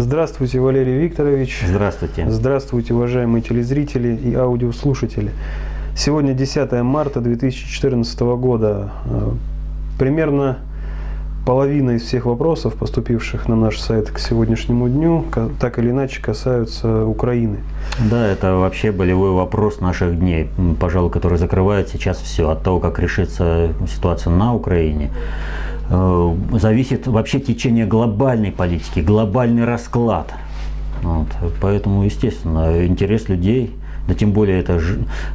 Здравствуйте, Валерий Викторович. Здравствуйте. Здравствуйте, уважаемые телезрители и аудиослушатели. Сегодня 10 марта 2014 года. Э, примерно половина из всех вопросов, поступивших на наш сайт к сегодняшнему дню, так или иначе касаются Украины. Да, это вообще болевой вопрос наших дней, пожалуй, который закрывает сейчас все от того, как решится ситуация на Украине зависит вообще течение глобальной политики, глобальный расклад. Вот. Поэтому, естественно, интерес людей да тем более это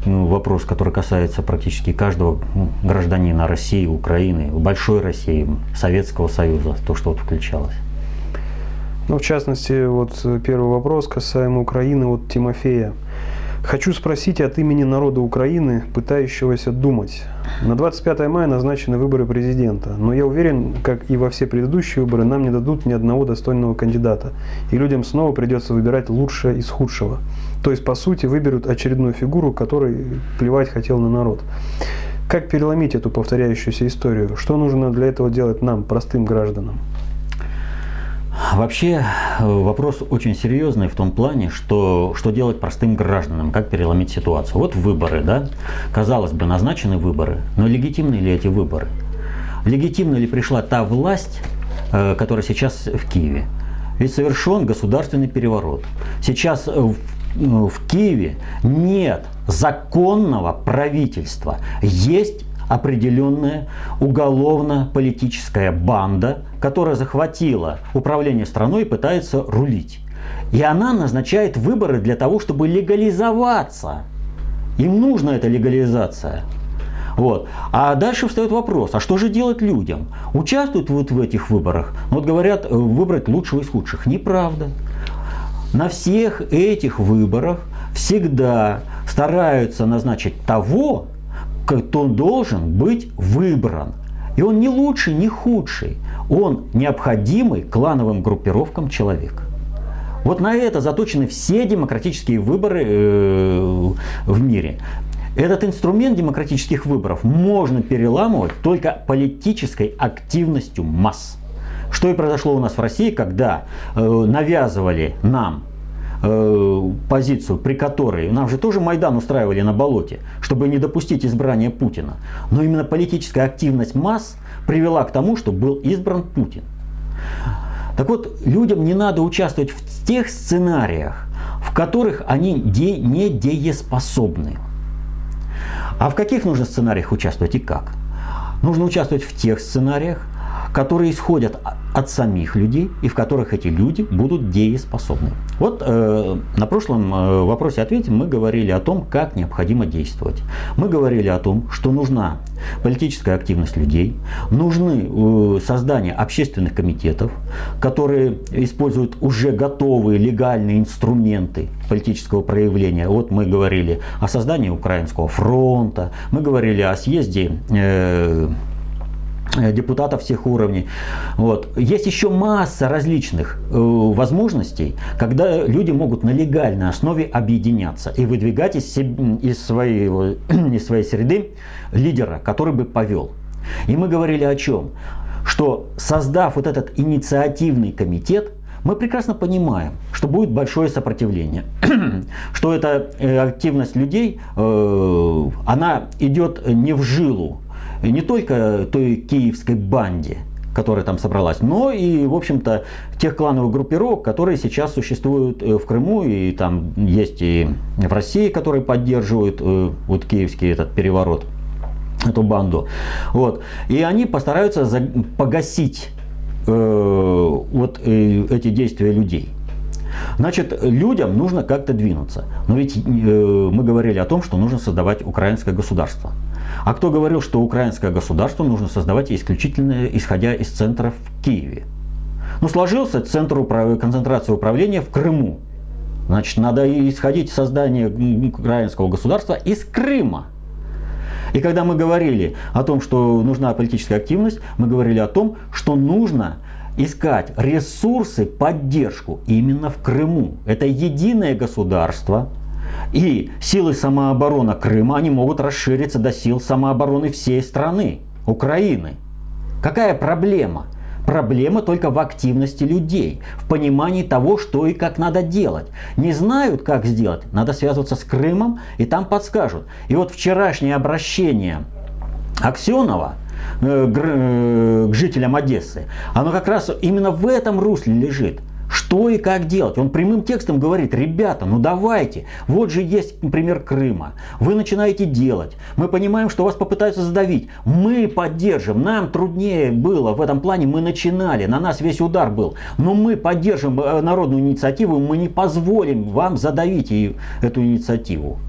ну, вопрос, который касается практически каждого ну, гражданина России, Украины, большой России, Советского Союза, то, что вот включалось. Ну, в частности, вот первый вопрос касаемо Украины от Тимофея. Хочу спросить от имени народа Украины, пытающегося думать. На 25 мая назначены выборы президента, но я уверен, как и во все предыдущие выборы, нам не дадут ни одного достойного кандидата, и людям снова придется выбирать лучшее из худшего. То есть, по сути, выберут очередную фигуру, которой плевать хотел на народ. Как переломить эту повторяющуюся историю? Что нужно для этого делать нам, простым гражданам? Вообще э, вопрос очень серьезный в том плане, что, что делать простым гражданам, как переломить ситуацию. Вот выборы, да, казалось бы, назначены выборы, но легитимны ли эти выборы? Легитимна ли пришла та власть, э, которая сейчас в Киеве? Ведь совершен государственный переворот. Сейчас в, в Киеве нет законного правительства, есть определенная уголовно-политическая банда, которая захватила управление страной и пытается рулить. И она назначает выборы для того, чтобы легализоваться. Им нужна эта легализация. Вот. А дальше встает вопрос, а что же делать людям? Участвуют вот в этих выборах? Вот говорят, э, выбрать лучшего из худших. Неправда. На всех этих выборах всегда стараются назначить того, кто должен быть выбран. И он не лучший, не худший. Он необходимый клановым группировкам человек. Вот на это заточены все демократические выборы э, в мире. Этот инструмент демократических выборов можно переламывать только политической активностью масс. Что и произошло у нас в России, когда э, навязывали нам Э, позицию, при которой нам же тоже Майдан устраивали на болоте, чтобы не допустить избрания Путина. Но именно политическая активность масс привела к тому, что был избран Путин. Так вот, людям не надо участвовать в тех сценариях, в которых они де- не дееспособны. А в каких нужно сценариях участвовать и как? Нужно участвовать в тех сценариях, которые исходят от самих людей и в которых эти люди будут дееспособны. Вот э, на прошлом э, вопросе-ответе мы говорили о том, как необходимо действовать. Мы говорили о том, что нужна политическая активность людей, нужны э, создание общественных комитетов, которые используют уже готовые легальные инструменты политического проявления. Вот мы говорили о создании Украинского фронта, мы говорили о съезде э, депутатов всех уровней. Вот. Есть еще масса различных э, возможностей, когда люди могут на легальной основе объединяться и выдвигать из, из, своей, из своей среды лидера, который бы повел. И мы говорили о чем? Что создав вот этот инициативный комитет, мы прекрасно понимаем, что будет большое сопротивление, что эта э, активность людей, э, она идет не в жилу не только той киевской банде, которая там собралась, но и, в общем-то, тех клановых группировок, которые сейчас существуют э, в Крыму, и там есть и в России, которые поддерживают э, вот киевский этот переворот, эту банду. Вот. И они постараются погасить э, вот эти действия людей. Значит, людям нужно как-то двинуться. Но ведь э, мы говорили о том, что нужно создавать украинское государство. А кто говорил, что украинское государство нужно создавать исключительно исходя из центров в Киеве? Ну, сложился центр управ... концентрации управления в Крыму. Значит, надо исходить создание украинского государства из Крыма. И когда мы говорили о том, что нужна политическая активность, мы говорили о том, что нужно искать ресурсы, поддержку именно в Крыму. Это единое государство, и силы самообороны Крыма, они могут расшириться до сил самообороны всей страны, Украины. Какая проблема? Проблема только в активности людей, в понимании того, что и как надо делать. Не знают, как сделать, надо связываться с Крымом, и там подскажут. И вот вчерашнее обращение Аксенова к жителям Одессы, оно как раз именно в этом русле лежит – что и как делать. Он прямым текстом говорит, ребята, ну давайте, вот же есть например, Крыма. Вы начинаете делать. Мы понимаем, что вас попытаются задавить. Мы поддержим. Нам труднее было в этом плане. Мы начинали. На нас весь удар был. Но мы поддержим э, народную инициативу. Мы не позволим вам задавить эту инициативу.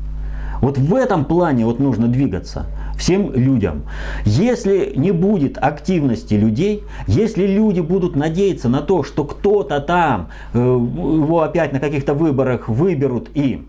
Вот в этом плане вот нужно двигаться всем людям. Если не будет активности людей, если люди будут надеяться на то, что кто-то там э, его опять на каких-то выборах выберут и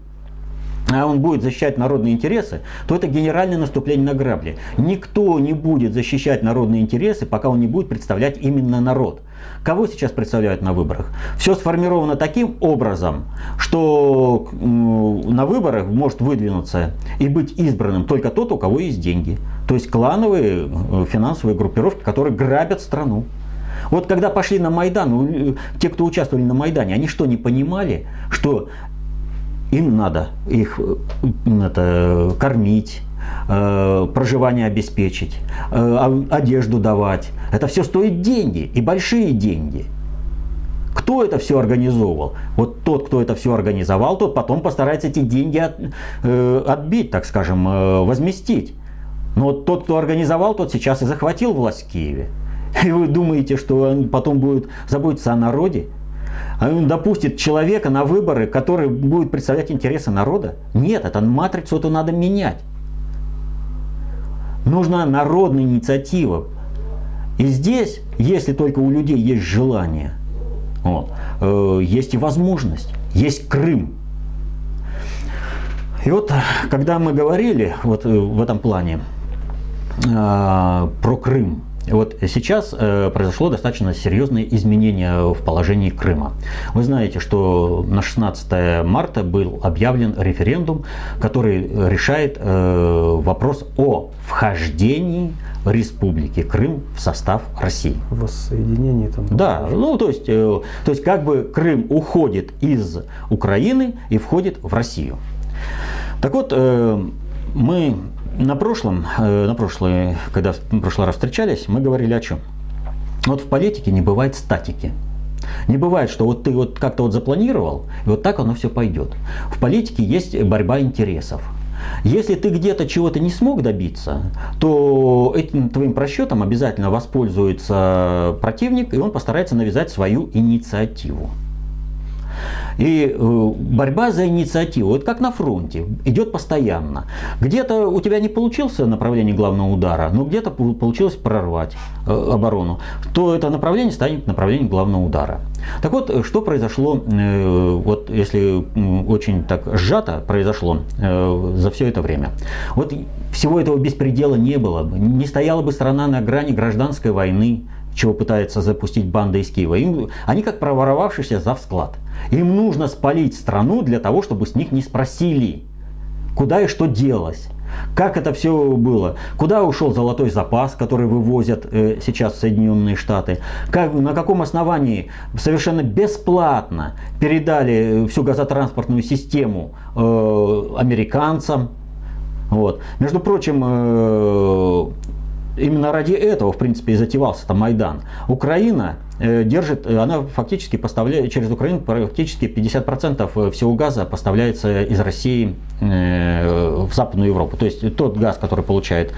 а он будет защищать народные интересы, то это генеральное наступление на грабли. Никто не будет защищать народные интересы, пока он не будет представлять именно народ. Кого сейчас представляют на выборах? Все сформировано таким образом, что на выборах может выдвинуться и быть избранным только тот, у кого есть деньги. То есть клановые э, финансовые группировки, которые грабят страну. Вот когда пошли на Майдан, те, кто участвовали на Майдане, они что, не понимали, что им надо их э, это, кормить, э, проживание обеспечить, э, одежду давать. Это все стоит деньги и большие деньги. Кто это все организовывал? Вот тот, кто это все организовал, тот потом постарается эти деньги от, э, отбить, так скажем, возместить. Но тот, кто организовал, тот сейчас и захватил власть в Киеве. И вы думаете, что он потом будет заботиться о народе? А он допустит человека на выборы, который будет представлять интересы народа? Нет, это матрицу эту надо менять. Нужна народная инициатива. И здесь, если только у людей есть желание, вот, э, есть и возможность, есть Крым. И вот, когда мы говорили вот э, в этом плане э, про Крым, вот сейчас э, произошло достаточно серьезное изменение в положении Крыма. Вы знаете, что на 16 марта был объявлен референдум, который решает э, вопрос о вхождении Республики Крым в состав России. Воссоединение там. Да, ну то есть, э, то есть как бы Крым уходит из Украины и входит в Россию. Так вот, э, мы на прошлом, э, на прошлое, когда в прошлый раз встречались, мы говорили о чем? Вот в политике не бывает статики. Не бывает, что вот ты вот как-то вот запланировал, и вот так оно все пойдет. В политике есть борьба интересов. Если ты где-то чего-то не смог добиться, то этим твоим просчетом обязательно воспользуется противник, и он постарается навязать свою инициативу. И э, борьба за инициативу, это как на фронте, идет постоянно. Где-то у тебя не получился направление главного удара, но где-то получилось прорвать э, оборону, то это направление станет направлением главного удара. Так вот, э, что произошло, вот если очень так сжато произошло за все это время. Вот всего этого беспредела не было бы, не стояла бы страна на грани гражданской войны, чего пытается запустить банда из Киева. Им, они как проворовавшийся за склад. Им нужно спалить страну для того, чтобы с них не спросили, куда и что делось. Как это все было? Куда ушел золотой запас, который вывозят э, сейчас Соединенные Штаты? Как, на каком основании совершенно бесплатно передали всю газотранспортную систему э, американцам? Вот. Между прочим, э, именно ради этого, в принципе, и затевался там Майдан. Украина э, держит, э, она фактически поставляет, через Украину практически 50% э, всего газа поставляется из России в Западную Европу. То есть тот газ, который получает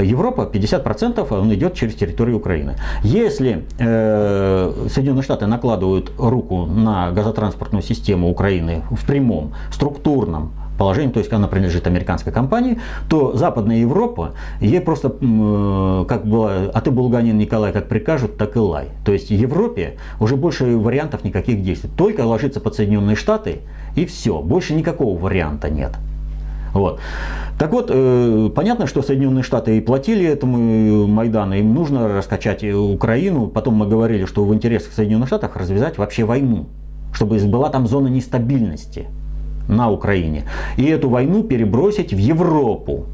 Европа, 50% он идет через территорию Украины. Если Соединенные Штаты накладывают руку на газотранспортную систему Украины в прямом, структурном, положением, то есть она принадлежит американской компании, то Западная Европа, ей просто, э, как было, а ты, Булганин Николай, как прикажут, так и лай. То есть Европе уже больше вариантов никаких действий. Только ложиться под Соединенные Штаты и все. Больше никакого варианта нет. Вот. Так вот, э, понятно, что Соединенные Штаты и платили этому Майдану, им нужно раскачать Украину. Потом мы говорили, что в интересах Соединенных Штатов развязать вообще войну, чтобы была там зона нестабильности на Украине. И эту войну перебросить в Европу.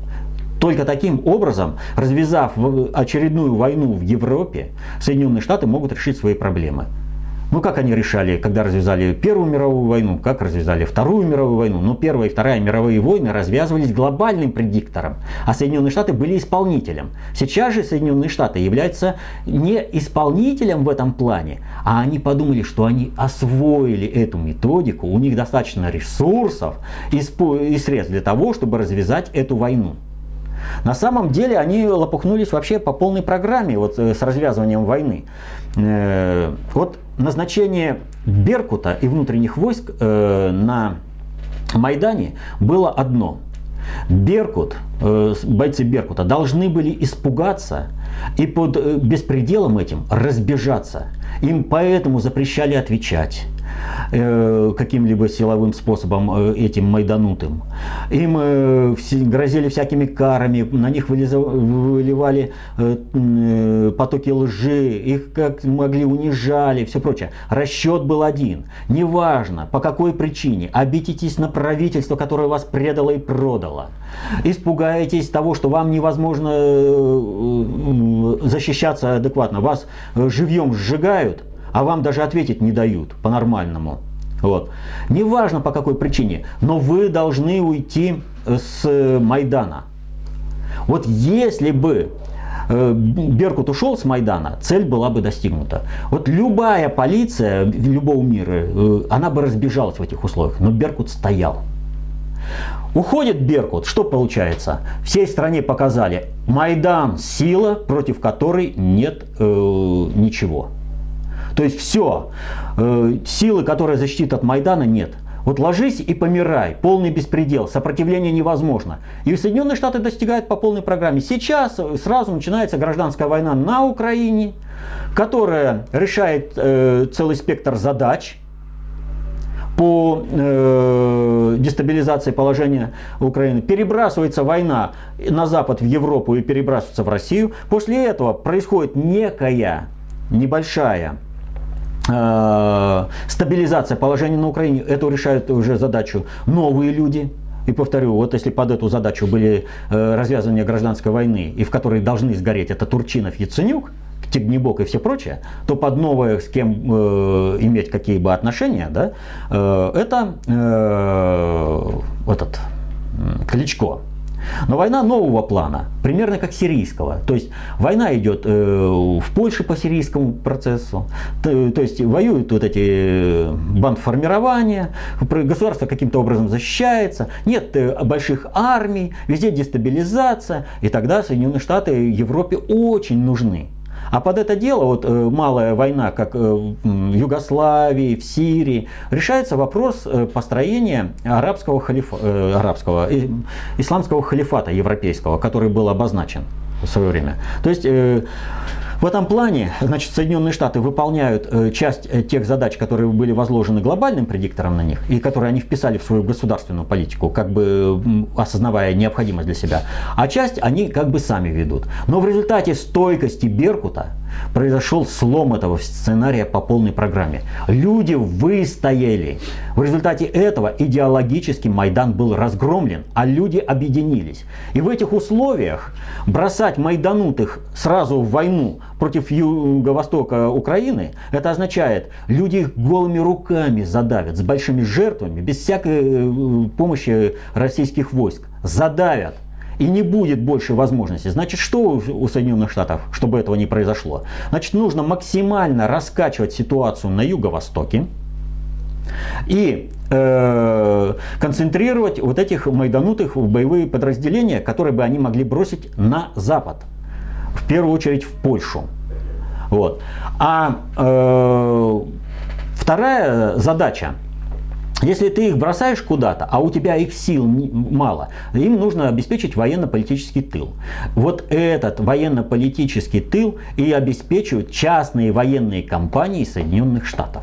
Только таким образом, развязав очередную войну в Европе, Соединенные Штаты могут решить свои проблемы. Ну, как они решали, когда развязали Первую мировую войну, как развязали Вторую мировую войну. Ну, Первая и Вторая мировые войны развязывались глобальным предиктором, а Соединенные Штаты были исполнителем. Сейчас же Соединенные Штаты являются не исполнителем в этом плане, а они подумали, что они освоили эту методику, у них достаточно ресурсов и средств для того, чтобы развязать эту войну. На самом деле они лопухнулись вообще по полной программе вот, э, с развязыванием войны. Э, вот назначение Беркута и внутренних войск э, на Майдане было одно. Беркут, бойцы Беркута должны были испугаться и под беспределом этим разбежаться. Им поэтому запрещали отвечать. Э, каким-либо силовым способом э, этим майданутым. Им э, грозили всякими карами, на них выливали потоки лжи, их как могли унижали, все прочее. Расчет был один. Неважно, по какой причине, обидитесь на правительство, которое вас предало и продало. Испугаетесь того, что вам невозможно защищаться адекватно. Вас живьем сжигают, а вам даже ответить не дают по-нормальному. Вот. Неважно по какой причине, но вы должны уйти с Майдана. Вот если бы э, Беркут ушел с Майдана, цель была бы достигнута. Вот любая полиция любого мира, э, она бы разбежалась в этих условиях, но Беркут стоял. Уходит Беркут, что получается? Всей стране показали, Майдан – сила, против которой нет э, ничего. То есть все, э, силы, которая защитит от Майдана, нет. Вот ложись и помирай, полный беспредел, сопротивление невозможно. И Соединенные Штаты достигают по полной программе. Сейчас сразу начинается гражданская война на Украине, которая решает э, целый спектр задач по э, дестабилизации положения Украины. Перебрасывается война на Запад, в Европу и перебрасывается в Россию. После этого происходит некая небольшая Э, стабилизация положения на Украине, это решают уже задачу новые люди. И повторю, вот если под эту задачу были э, развязывания гражданской войны, и в которой должны сгореть это Турчинов, Яценюк, Тегнебок и все прочее, то под новое с кем э, иметь какие бы отношения, да, э, это э, этот Кличко. Но война нового плана, примерно как сирийского. То есть война идет э, в Польше по сирийскому процессу. То, то есть воюют вот эти э, бандформирования, государство каким-то образом защищается, нет э, больших армий, везде дестабилизация. И тогда Соединенные Штаты Европе очень нужны. А под это дело, вот э, малая война, как э, в Югославии, в Сирии, решается вопрос э, построения арабского, халифа, арабского исламского халифата европейского, который был обозначен в свое время. То есть в этом плане, значит, Соединенные Штаты выполняют э, часть э, тех задач, которые были возложены глобальным предиктором на них, и которые они вписали в свою государственную политику, как бы осознавая необходимость для себя, а часть они как бы сами ведут. Но в результате стойкости Беркута произошел слом этого сценария по полной программе. Люди выстояли. В результате этого идеологически Майдан был разгромлен, а люди объединились. И в этих условиях бросать майданутых сразу в войну против юго-востока Украины, это означает, люди их голыми руками задавят, с большими жертвами, без всякой э, помощи российских войск. Задавят и не будет больше возможности. Значит, что у Соединенных Штатов, чтобы этого не произошло? Значит, нужно максимально раскачивать ситуацию на юго-востоке и э, концентрировать вот этих майданутых в боевые подразделения, которые бы они могли бросить на запад, в первую очередь в Польшу. Вот. А э, вторая задача если ты их бросаешь куда-то, а у тебя их сил мало, им нужно обеспечить военно-политический тыл. Вот этот военно-политический тыл и обеспечивают частные военные компании Соединенных Штатов.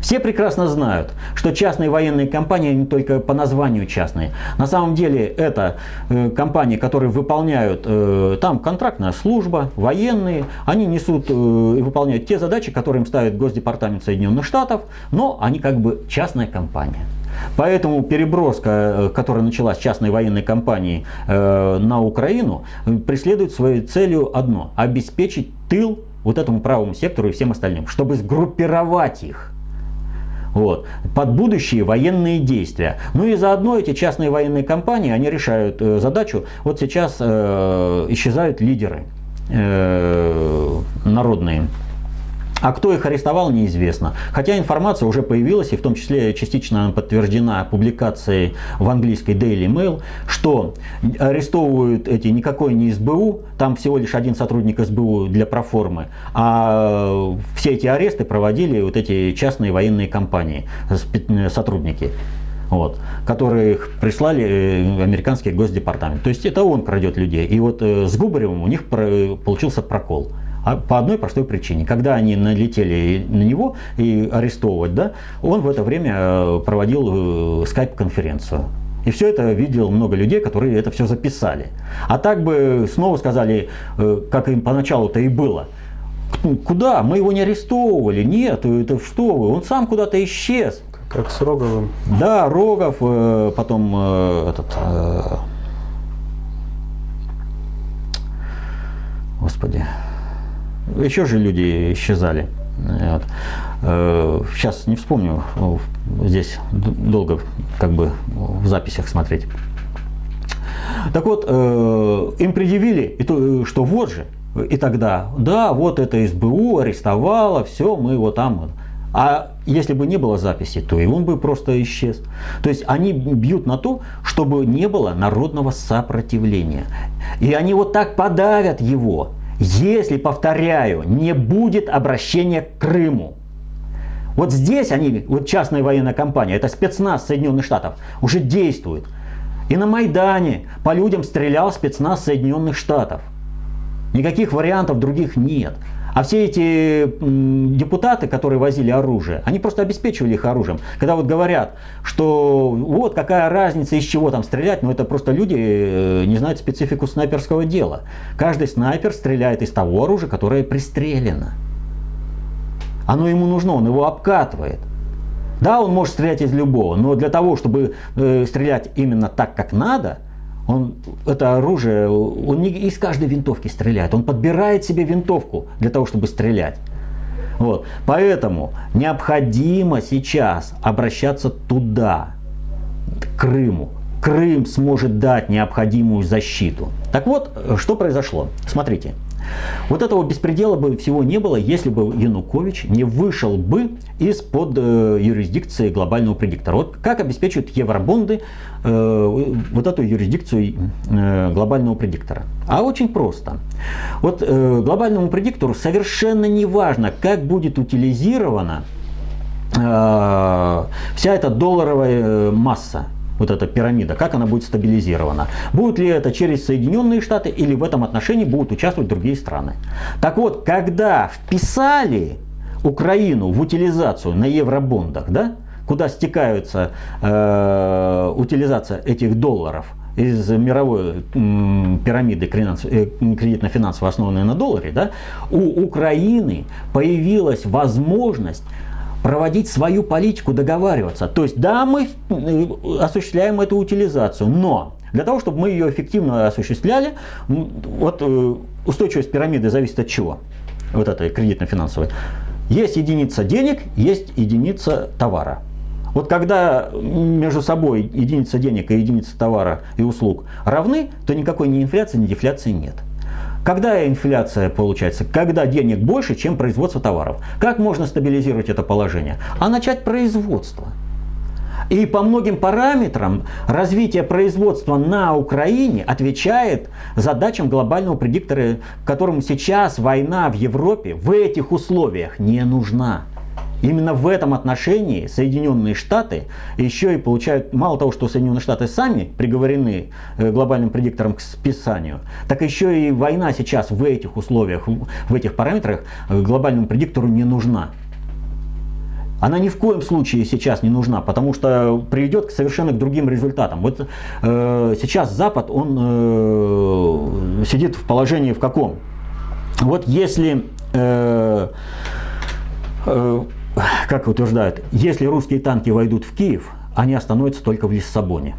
Все прекрасно знают, что частные военные компании не только по названию частные. На самом деле это э, компании, которые выполняют, э, там контрактная служба, военные, они несут э, и выполняют те задачи, которые им ставит Госдепартамент Соединенных Штатов, но они как бы частная компания. Поэтому переброска, э, которая началась частной военной компании э, на Украину, преследует своей целью одно – обеспечить тыл вот этому правому сектору и всем остальным, чтобы сгруппировать их вот, под будущие военные действия. Ну и заодно эти частные военные компании, они решают э, задачу. Вот сейчас э, исчезают лидеры э, народные а кто их арестовал, неизвестно. Хотя информация уже появилась, и в том числе частично подтверждена публикацией в английской Daily Mail, что арестовывают эти никакой не СБУ, там всего лишь один сотрудник СБУ для проформы, а все эти аресты проводили вот эти частные военные компании, сотрудники вот, которые прислали э, американский госдепартамент. То есть это он крадет людей. И вот э, с Губаревым у них получился прокол. А по одной простой причине. Когда они налетели на него и арестовывать, да, он в это время э, проводил э, скайп-конференцию. И все это видел много людей, которые это все записали. А так бы снова сказали, э, как им поначалу-то и было. Куда? Мы его не арестовывали. Нет, это что вы? Он сам куда-то исчез. Как с Роговым. Да, Рогов, потом этот... Господи, еще же люди исчезали. Вот. Сейчас э, не вспомню, здесь долго как бы в записях смотреть. Так вот, э, им предъявили, что вот же, и тогда, да, вот это СБУ арестовало, все, мы его там. А если бы не было записи, то и он бы просто исчез. То есть они бьют на то, чтобы не было народного сопротивления. И они вот так подавят его, если, повторяю, не будет обращения к Крыму. Вот здесь они, вот частная военная компания, это спецназ Соединенных Штатов, уже действует. И на Майдане по людям стрелял спецназ Соединенных Штатов. Никаких вариантов других нет. А все эти депутаты, которые возили оружие, они просто обеспечивали их оружием. Когда вот говорят, что вот какая разница, из чего там стрелять, ну это просто люди э, не знают специфику снайперского дела. Каждый снайпер стреляет из того оружия, которое пристрелено. Оно ему нужно, он его обкатывает. Да, он может стрелять из любого, но для того, чтобы э, стрелять именно так, как надо – он, это оружие, он не из каждой винтовки стреляет, он подбирает себе винтовку для того, чтобы стрелять. Вот. Поэтому необходимо сейчас обращаться туда, к Крыму. Крым сможет дать необходимую защиту. Так вот, что произошло? Смотрите, вот этого беспредела бы всего не было, если бы Янукович не вышел бы из-под э, юрисдикции глобального предиктора. Вот как обеспечивают евробонды э, вот эту юрисдикцию э, глобального предиктора? А очень просто. Вот э, глобальному предиктору совершенно не важно, как будет утилизирована э, вся эта долларовая э, масса вот эта пирамида, как она будет стабилизирована. Будет ли это через Соединенные Штаты или в этом отношении будут участвовать другие страны. Так вот, когда вписали Украину в утилизацию на евробондах, да, куда стекаются э, утилизация этих долларов из мировой э, пирамиды кредитно-финансово основанной на долларе, да, у Украины появилась возможность проводить свою политику, договариваться. То есть, да, мы э, осуществляем эту утилизацию, но для того, чтобы мы ее эффективно осуществляли, вот э, устойчивость пирамиды зависит от чего? Вот этой кредитно-финансовой. Есть единица денег, есть единица товара. Вот когда между собой единица денег и единица товара и услуг равны, то никакой ни инфляции, ни дефляции нет. Когда инфляция получается? Когда денег больше, чем производство товаров. Как можно стабилизировать это положение? А начать производство. И по многим параметрам развитие производства на Украине отвечает задачам глобального предиктора, которому сейчас война в Европе в этих условиях не нужна. Именно в этом отношении Соединенные Штаты еще и получают, мало того, что Соединенные Штаты сами приговорены э, глобальным предиктором к списанию, так еще и война сейчас в этих условиях, в этих параметрах э, глобальному предиктору не нужна. Она ни в коем случае сейчас не нужна, потому что приведет к совершенно к другим результатам. Вот э, сейчас Запад, он э, сидит в положении в каком? Вот если, э, э, как утверждают, если русские танки войдут в Киев, они остановятся только в Лиссабоне.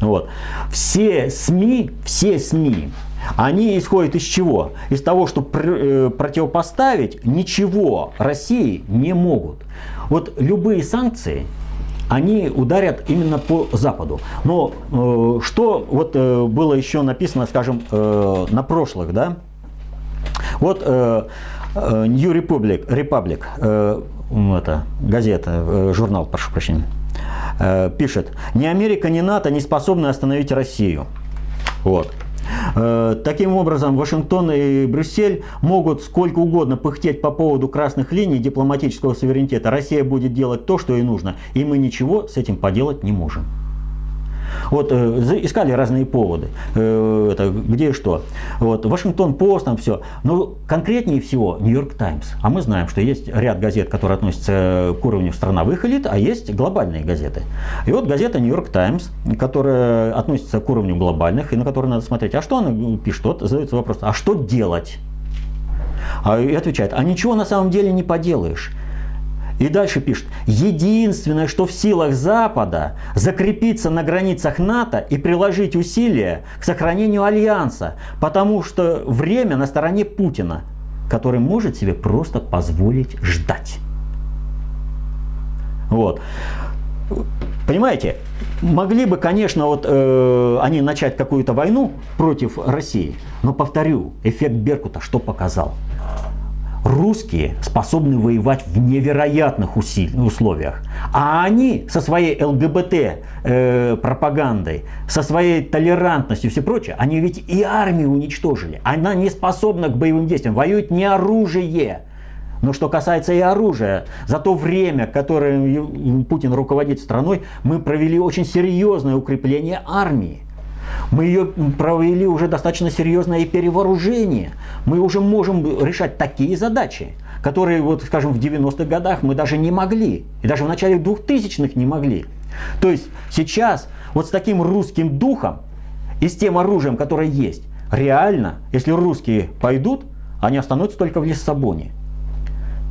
Вот. Все СМИ, все СМИ они исходят из чего? Из того, что пр- э, противопоставить ничего России не могут. Вот любые санкции, они ударят именно по Западу. Но э, что вот э, было еще написано, скажем, э, на прошлых, да? Вот э, New Republic, Republic э, это, газета, э, журнал, прошу прощения, э, пишет, ни Америка, ни НАТО не способны остановить Россию. Вот. Э, таким образом, Вашингтон и Брюссель могут сколько угодно пыхтеть по поводу красных линий дипломатического суверенитета. Россия будет делать то, что ей нужно, и мы ничего с этим поделать не можем. Вот э, искали разные поводы, э, это, где что. Вот, Вашингтон Пост, там все. Но конкретнее всего Нью-Йорк Таймс. А мы знаем, что есть ряд газет, которые относятся к уровню их элит, а есть глобальные газеты. И вот газета Нью-Йорк Таймс, которая относится к уровню глобальных, и на которую надо смотреть. А что она пишет? Вот задается вопрос, а что делать? А, и отвечает, а ничего на самом деле не поделаешь. И дальше пишет, единственное, что в силах Запада, закрепиться на границах НАТО и приложить усилия к сохранению альянса, потому что время на стороне Путина, который может себе просто позволить ждать. Вот. Понимаете, могли бы, конечно, вот э, они начать какую-то войну против России, но повторю, эффект Беркута что показал? Русские способны воевать в невероятных условиях. А они со своей ЛГБТ э, со своей толерантностью и все прочее, они ведь и армию уничтожили. Она не способна к боевым действиям. Воюет не оружие. Но что касается и оружия, за то время, которое Путин руководит страной, мы провели очень серьезное укрепление армии. Мы ее провели уже достаточно серьезное и перевооружение. Мы уже можем решать такие задачи, которые, вот, скажем, в 90-х годах мы даже не могли. И даже в начале 2000-х не могли. То есть сейчас вот с таким русским духом и с тем оружием, которое есть, реально, если русские пойдут, они останутся только в Лиссабоне.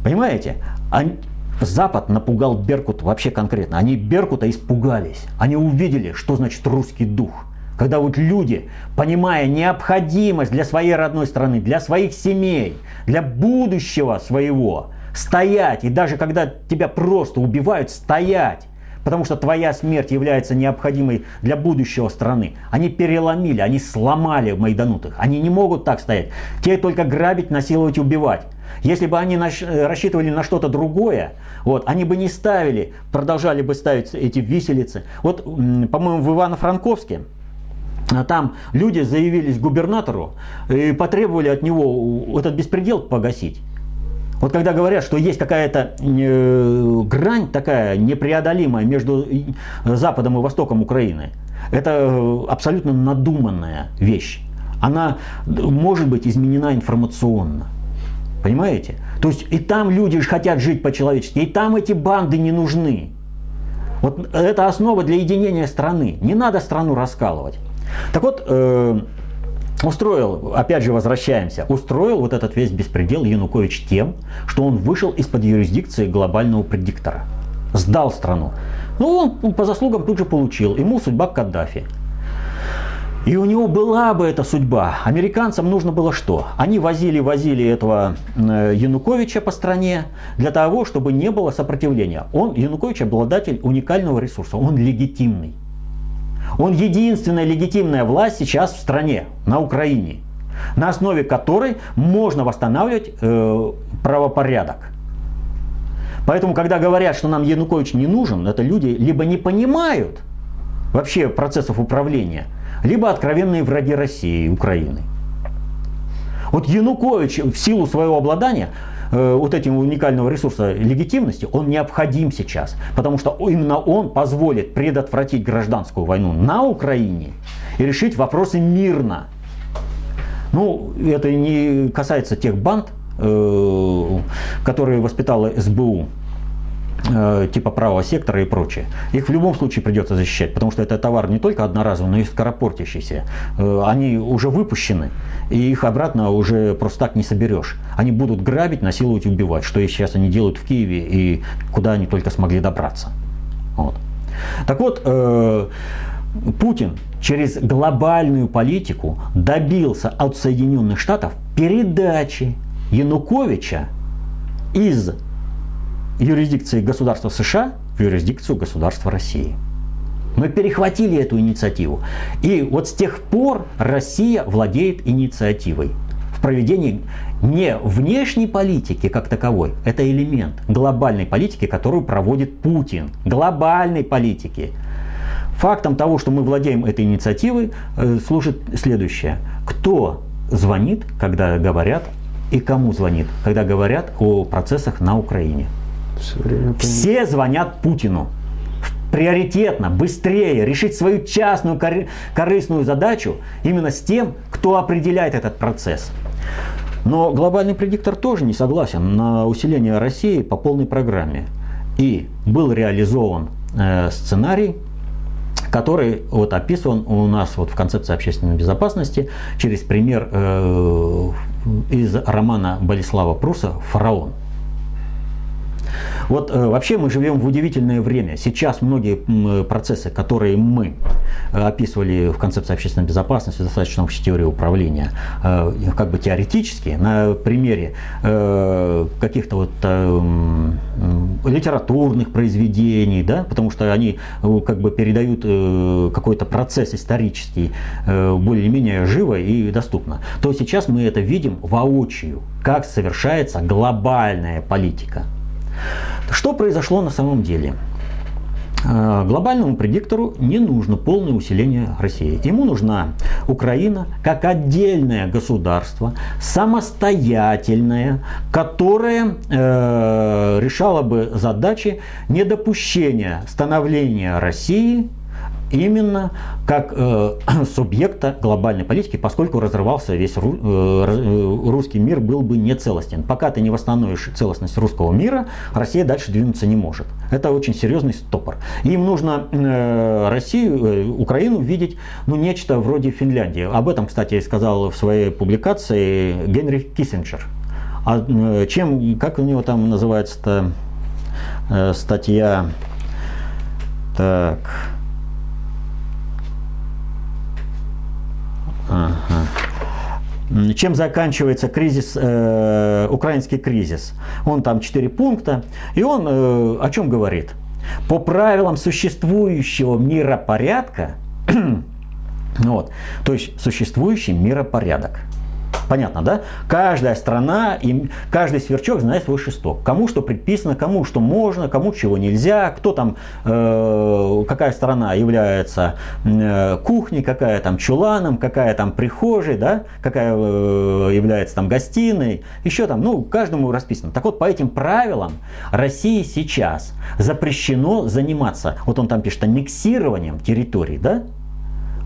Понимаете? Они, Запад напугал Беркут вообще конкретно. Они Беркута испугались. Они увидели, что значит русский дух – когда вот люди, понимая необходимость для своей родной страны, для своих семей, для будущего своего, стоять, и даже когда тебя просто убивают, стоять, потому что твоя смерть является необходимой для будущего страны. Они переломили, они сломали майданутых. Они не могут так стоять. Те только грабить, насиловать, убивать. Если бы они рассчитывали на что-то другое, вот, они бы не ставили, продолжали бы ставить эти виселицы. Вот, по-моему, в Ивано-Франковске там люди заявились губернатору и потребовали от него этот беспредел погасить. Вот когда говорят, что есть какая-то э, грань такая непреодолимая между Западом и Востоком Украины, это э, абсолютно надуманная вещь. Она может быть изменена информационно. Понимаете? То есть и там люди хотят жить по-человечески, и там эти банды не нужны. Вот это основа для единения страны. Не надо страну раскалывать. Так вот, э, устроил, опять же возвращаемся, устроил вот этот весь беспредел Янукович тем, что он вышел из-под юрисдикции глобального предиктора. Сдал страну. Ну, он по заслугам тут же получил. Ему судьба Каддафи. И у него была бы эта судьба. Американцам нужно было что? Они возили-возили этого э, Януковича по стране для того, чтобы не было сопротивления. Он, Янукович, обладатель уникального ресурса. Он легитимный. Он единственная легитимная власть сейчас в стране, на Украине, на основе которой можно восстанавливать э, правопорядок. Поэтому, когда говорят, что нам Янукович не нужен, это люди либо не понимают вообще процессов управления, либо откровенные враги России и Украины. Вот Янукович в силу своего обладания Э, вот этим уникального ресурса легитимности, он необходим сейчас. Потому что именно он позволит предотвратить гражданскую войну на Украине и решить вопросы мирно. Ну, это не касается тех банд, э, которые воспитала СБУ типа правого сектора и прочее. Их в любом случае придется защищать, потому что это товар не только одноразовый, но и скоропортящийся. Э, они уже выпущены, и их обратно уже просто так не соберешь. Они будут грабить, насиловать, убивать, что и сейчас они делают в Киеве и куда они только смогли добраться. Вот. Так вот, э, Путин через глобальную политику добился от Соединенных Штатов передачи Януковича из юрисдикции государства США в юрисдикцию государства России. Мы перехватили эту инициативу. И вот с тех пор Россия владеет инициативой в проведении не внешней политики как таковой, это элемент глобальной политики, которую проводит Путин. Глобальной политики. Фактом того, что мы владеем этой инициативой, э, служит следующее. Кто звонит, когда говорят, и кому звонит, когда говорят о процессах на Украине? Все, время Все звонят Путину. Приоритетно, быстрее решить свою частную корыстную задачу именно с тем, кто определяет этот процесс. Но глобальный предиктор тоже не согласен на усиление России по полной программе. И был реализован э, сценарий, который вот описан у нас вот в концепции общественной безопасности через пример э, из романа Болеслава Пруса «Фараон». Вот э, вообще мы живем в удивительное время. Сейчас многие э, процессы, которые мы э, описывали в концепции общественной безопасности, достаточно общей теории управления, как бы теоретически, на примере каких-то вот литературных произведений, да, потому что они как бы передают какой-то процесс исторический более-менее живо и доступно, то сейчас мы это видим воочию, как совершается глобальная политика. Что произошло на самом деле? А, глобальному предиктору не нужно полное усиление России. Ему нужна Украина как отдельное государство, самостоятельное, которое э, решало бы задачи недопущения становления России именно как э, субъекта глобальной политики, поскольку разрывался весь ру, э, э, русский мир был бы не целостен. Пока ты не восстановишь целостность русского мира, Россия дальше двинуться не может. Это очень серьезный стопор. Им нужно э, Россию, э, Украину видеть ну, нечто вроде Финляндии. Об этом, кстати, сказал в своей публикации Генри Киссинджер. А э, чем, как у него там называется-то э, статья? Так. Ага. Чем заканчивается кризис, э, украинский кризис? Он там четыре пункта, и он э, о чем говорит? По правилам существующего миропорядка, вот, то есть существующий миропорядок – Понятно, да? Каждая страна, и каждый сверчок знает свой шесток. Кому что предписано, кому что можно, кому чего нельзя, кто там, э, какая страна является э, кухней, какая там чуланом, какая там прихожей, да? какая э, является там гостиной, еще там, ну, каждому расписано. Так вот, по этим правилам России сейчас запрещено заниматься, вот он там пишет, аннексированием территорий, да?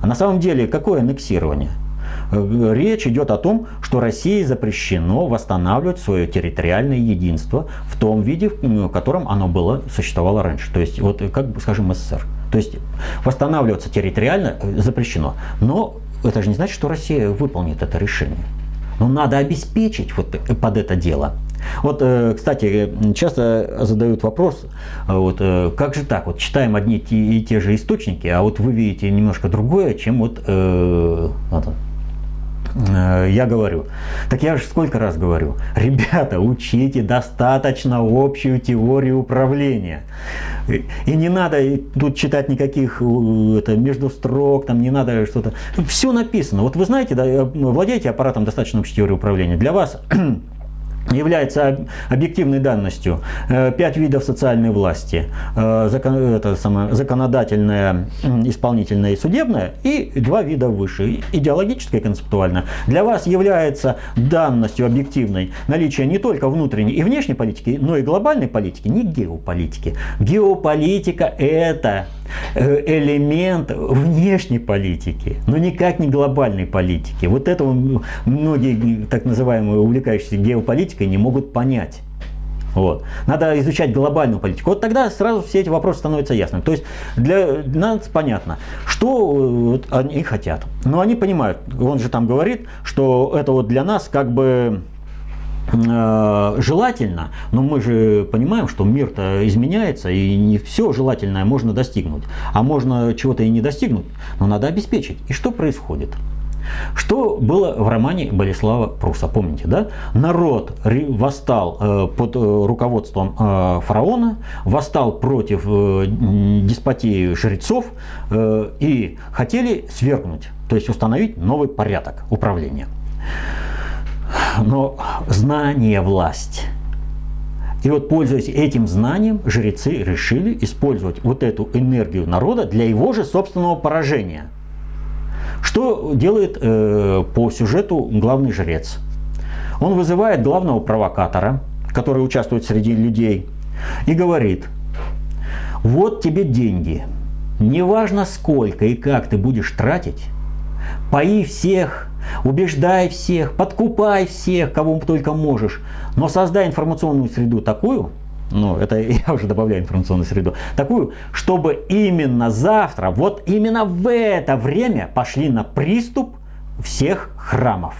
А на самом деле, какое аннексирование? Э, речь идет о том, что России запрещено восстанавливать свое территориальное единство в том виде, в котором оно было, существовало раньше. То есть, вот как, бы скажем, СССР. То есть восстанавливаться территориально э, запрещено. Но это же не значит, что Россия выполнит это решение. Но надо обеспечить вот под это дело. Вот, э, кстати, часто задают вопрос, вот, как же так, вот читаем одни и те же источники, а вот вы видите немножко другое, чем вот, э, Э, я говорю. Так я же сколько раз говорю. Ребята, учите достаточно общую теорию управления. И не надо тут читать никаких это, между строк, там не надо что-то. Все написано. Вот вы знаете, да, э, владеете аппаратом достаточно общей теории управления. Для вас является объективной данностью. Э, пять видов социальной власти. Э, законодательная, исполнительная и судебная. И два вида выше. Идеологическая и концептуальная. Для вас является данностью объективной наличие не только внутренней и внешней политики, но и глобальной политики, не геополитики. Геополитика это элемент внешней политики, но никак не глобальной политики. Вот этого многие так называемые увлекающиеся геополитикой не могут понять. Вот. Надо изучать глобальную политику. Вот тогда сразу все эти вопросы становятся ясными. То есть для нас понятно, что вот они хотят. Но они понимают, он же там говорит, что это вот для нас как бы э, желательно, но мы же понимаем, что мир-то изменяется, и не все желательное можно достигнуть, а можно чего-то и не достигнуть, но надо обеспечить. И что происходит? Что было в романе Болеслава Пруса, помните, да? Народ восстал э, под э, руководством э, фараона, восстал против деспотии жрецов и хотели свергнуть, то есть установить новый порядок управления. Но знание – власть. И вот, пользуясь этим знанием, жрецы решили использовать вот эту энергию народа для его же собственного поражения – что делает э, по сюжету главный жрец? Он вызывает главного провокатора, который участвует среди людей, и говорит, вот тебе деньги, неважно сколько и как ты будешь тратить, пои всех, убеждай всех, подкупай всех, кого только можешь, но создай информационную среду такую, ну, это я уже добавляю информационную среду, такую, чтобы именно завтра, вот именно в это время пошли на приступ всех храмов.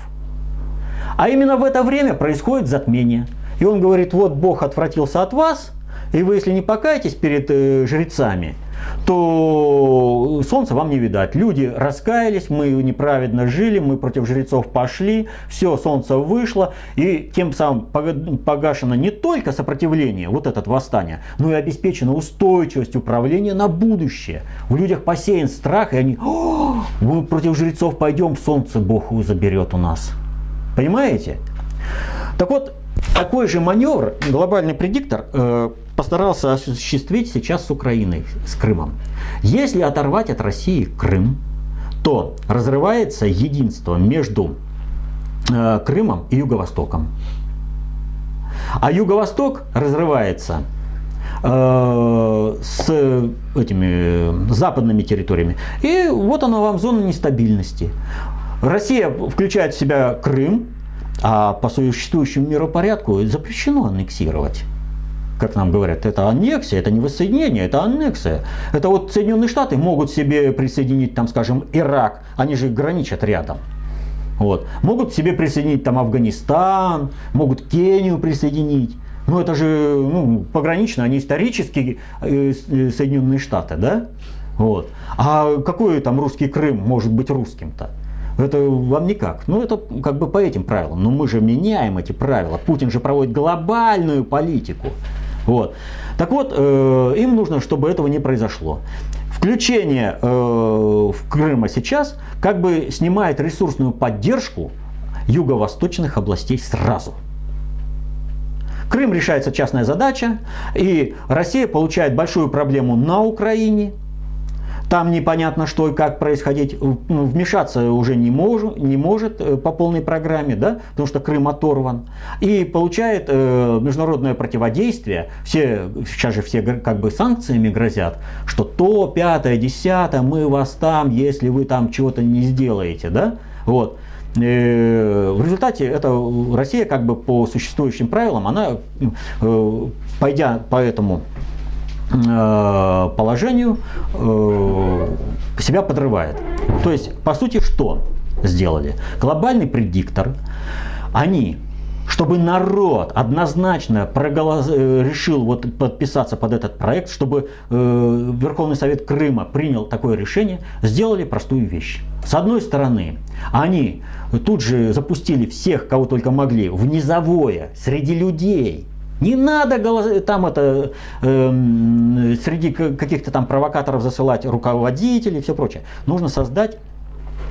А именно в это время происходит затмение. И он говорит, вот Бог отвратился от вас, и вы, если не покаетесь перед э, жрецами, то солнца вам не видать. Люди раскаялись, мы неправедно жили, мы против жрецов пошли, все, солнце вышло, и тем самым погашено не только сопротивление, вот это восстание, но и обеспечена устойчивость управления на будущее. В людях посеян страх, и они, мы против жрецов пойдем, солнце Бог заберет у нас. Понимаете? Так вот, такой же маневр, глобальный предиктор, э, постарался осуществить сейчас с Украиной, с Крымом. Если оторвать от России Крым, то разрывается единство между э, Крымом и Юго-Востоком. А Юго-Восток разрывается э, с этими западными территориями. И вот она вам зона нестабильности. Россия включает в себя Крым, а по существующему миропорядку запрещено аннексировать как нам говорят, это аннексия, это не воссоединение, это аннексия. Это вот Соединенные Штаты могут себе присоединить, там, скажем, Ирак, они же граничат рядом. Вот. Могут себе присоединить там Афганистан, могут Кению присоединить. Ну это же ну, погранично, они исторически э, э, Соединенные Штаты, да? Вот. А какой там русский Крым может быть русским-то? Это вам никак. Ну, это как бы по этим правилам. Но мы же меняем эти правила. Путин же проводит глобальную политику. Вот. Так вот, э, им нужно, чтобы этого не произошло. Включение э, в Крыма сейчас как бы снимает ресурсную поддержку юго-восточных областей сразу. Крым решается частная задача, и Россия получает большую проблему на Украине – там непонятно, что и как происходить. Ну, вмешаться уже не, мож, не может э, по полной программе, да, потому что Крым оторван. И получает э, международное противодействие. Все, сейчас же все как бы санкциями грозят, что то, пятое, десятое, мы вас там, если вы там чего-то не сделаете. Да? Вот. Э, в результате это Россия как бы по существующим правилам, она, э, пойдя по этому положению э, себя подрывает. То есть, по сути, что сделали? Глобальный предиктор, они чтобы народ однозначно проголос... Э, решил вот подписаться под этот проект, чтобы э, Верховный Совет Крыма принял такое решение, сделали простую вещь. С одной стороны, они тут же запустили всех, кого только могли, в низовое, среди людей, не надо там это э, среди каких-то там провокаторов засылать руководителей и все прочее. Нужно создать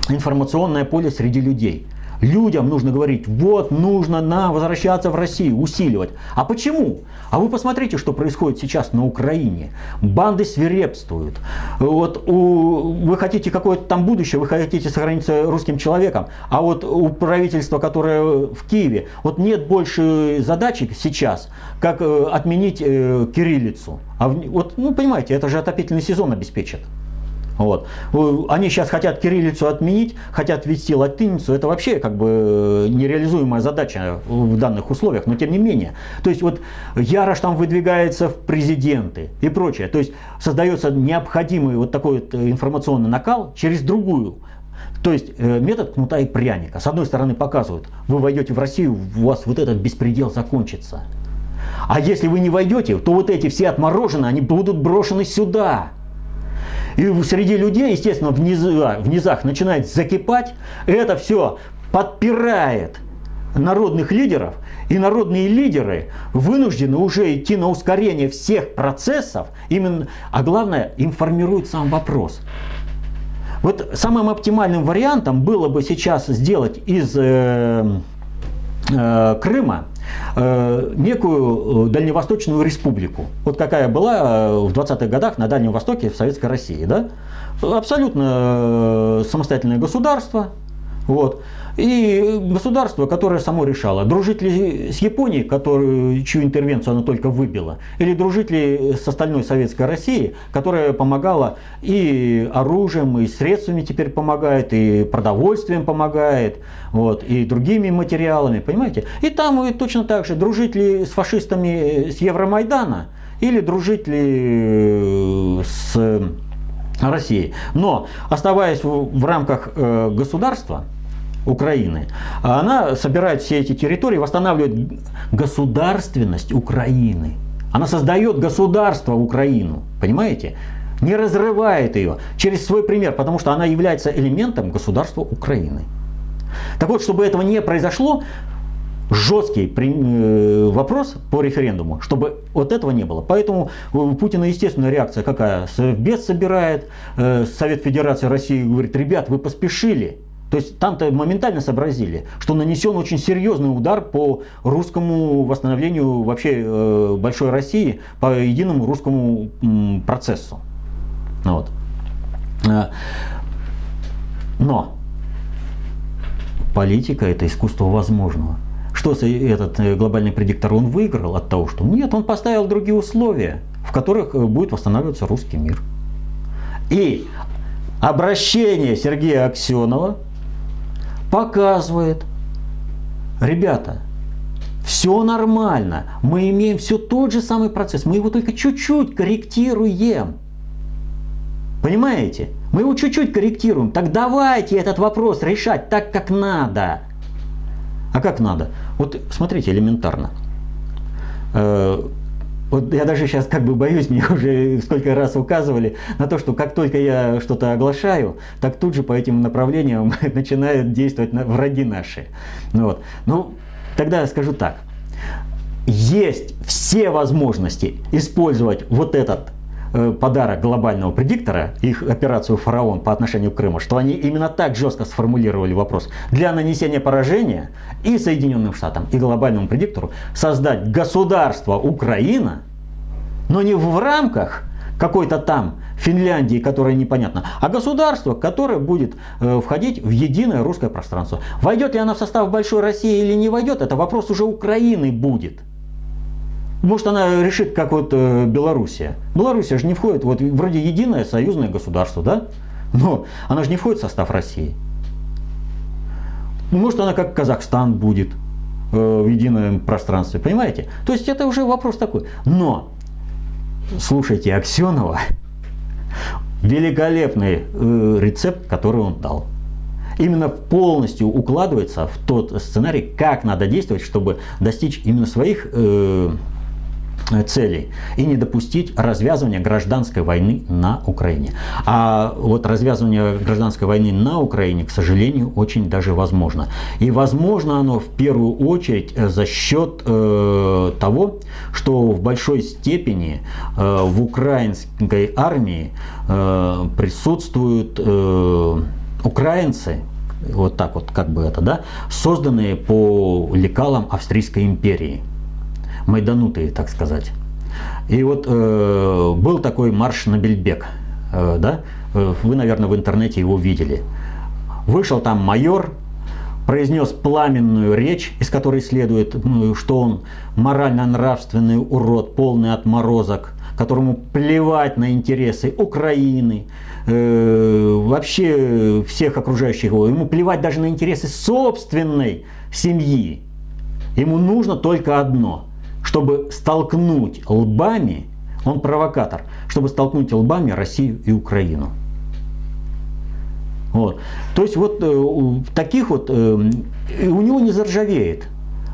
информационное поле среди людей. Людям нужно говорить, вот нужно нам возвращаться в Россию, усиливать. А почему? А вы посмотрите, что происходит сейчас на Украине. Банды свирепствуют. Вот у, вы хотите какое-то там будущее, вы хотите сохраниться русским человеком, а вот у правительства, которое в Киеве, вот нет больше задачи сейчас, как э, отменить э, кириллицу. А в, вот, ну, понимаете, это же отопительный сезон обеспечит. Вот. Они сейчас хотят кириллицу отменить, хотят ввести латиницу. Это вообще как бы нереализуемая задача в данных условиях, но тем не менее. То есть вот Ярош там выдвигается в президенты и прочее. То есть создается необходимый вот такой вот информационный накал через другую то есть э, метод кнута и пряника. С одной стороны показывают, вы войдете в Россию, у вас вот этот беспредел закончится. А если вы не войдете, то вот эти все отмороженные, они будут брошены сюда. И среди людей, естественно, в, в низах начинает закипать. Это все подпирает народных лидеров. И народные лидеры вынуждены уже идти на ускорение всех процессов. Именно, а главное, информируют сам вопрос. Вот самым оптимальным вариантом было бы сейчас сделать из э, э, Крыма некую э, Дальневосточную республику. Вот какая была э, в 20-х годах на Дальнем Востоке в Советской России. Да? Абсолютно самостоятельное государство. Вот. И государство, которое само решало, дружить ли с Японией, которую, чью интервенцию оно только выбило, или дружить ли с остальной советской Россией, которая помогала и оружием, и средствами теперь помогает, и продовольствием помогает, вот, и другими материалами, понимаете? И там и точно так же, дружить ли с фашистами с Евромайдана, или дружить ли с Россией. Но оставаясь в, в рамках э, государства, Украины. Она собирает все эти территории, восстанавливает государственность Украины. Она создает государство Украину, понимаете? Не разрывает ее через свой пример, потому что она является элементом государства Украины. Так вот, чтобы этого не произошло, жесткий э, вопрос по референдуму, чтобы вот этого не было. Поэтому у Путина естественная реакция какая? Совбез собирает, э, Совет Федерации России говорит, ребят, вы поспешили, то есть там-то моментально сообразили, что нанесен очень серьезный удар по русскому восстановлению вообще э, большой России, по единому русскому м, процессу. Вот. А, но политика это искусство возможного. Что этот э, глобальный предиктор он выиграл от того, что нет, он поставил другие условия, в которых э, будет восстанавливаться русский мир. И обращение Сергея Аксенова показывает, ребята, все нормально, мы имеем все тот же самый процесс, мы его только чуть-чуть корректируем. Понимаете? Мы его чуть-чуть корректируем. Так давайте этот вопрос решать так, как надо. А как надо? Вот смотрите, элементарно. Э, вот я даже сейчас как бы боюсь, мне уже сколько раз указывали на то, что как только я что-то оглашаю, так тут же по этим направлениям начинают действовать враги наши. Ну, вот. ну тогда я скажу так. Есть все возможности использовать вот этот подарок глобального предиктора, их операцию «Фараон» по отношению к Крыму, что они именно так жестко сформулировали вопрос. Для нанесения поражения и Соединенным Штатам, и глобальному предиктору создать государство Украина, но не в рамках какой-то там Финляндии, которая непонятна, а государство, которое будет э, входить в единое русское пространство. Войдет ли она в состав Большой России или не войдет, это вопрос уже Украины будет. Может, она решит, как вот э, Белоруссия. Белоруссия же не входит, вот вроде единое союзное государство, да? Но она же не входит в состав России. Может, она как Казахстан будет э, в едином пространстве, понимаете? То есть это уже вопрос такой. Но, слушайте, Аксенова, великолепный э, рецепт, который он дал именно полностью укладывается в тот сценарий, как надо действовать, чтобы достичь именно своих Э, целей и не допустить развязывания гражданской войны на Украине. А вот развязывание гражданской войны на Украине, к сожалению, очень даже возможно. И возможно оно в первую очередь э, за счет э, того, что в большой степени э, в украинской армии э, присутствуют э, украинцы, вот так вот, как бы это, да, созданные по лекалам Австрийской империи майданутые, так сказать. И вот э, был такой марш на Бельбек, э, да? Э, вы, наверное, в интернете его видели. Вышел там майор, произнес пламенную речь, из которой следует, ну, что он морально-нравственный урод, полный отморозок, которому плевать на интересы Украины, э, вообще всех окружающих его, ему плевать даже на интересы собственной семьи. Ему нужно только одно, чтобы столкнуть лбами, он провокатор, чтобы столкнуть лбами Россию и Украину. Вот. То есть вот э, таких вот, э, у него не заржавеет.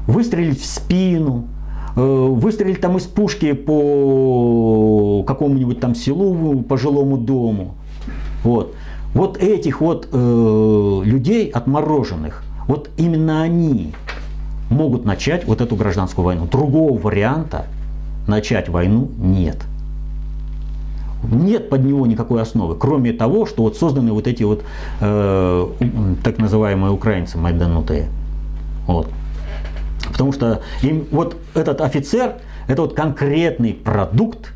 Выстрелить в спину, э, выстрелить там из пушки по какому-нибудь там селу, по жилому дому. Вот. Вот этих вот э, людей отмороженных, вот именно они могут начать вот эту гражданскую войну. Другого варианта начать войну нет. Нет под него никакой основы, кроме того, что вот созданы вот эти вот э, так называемые украинцы майданутые. Вот. Потому что им вот этот офицер, это вот конкретный продукт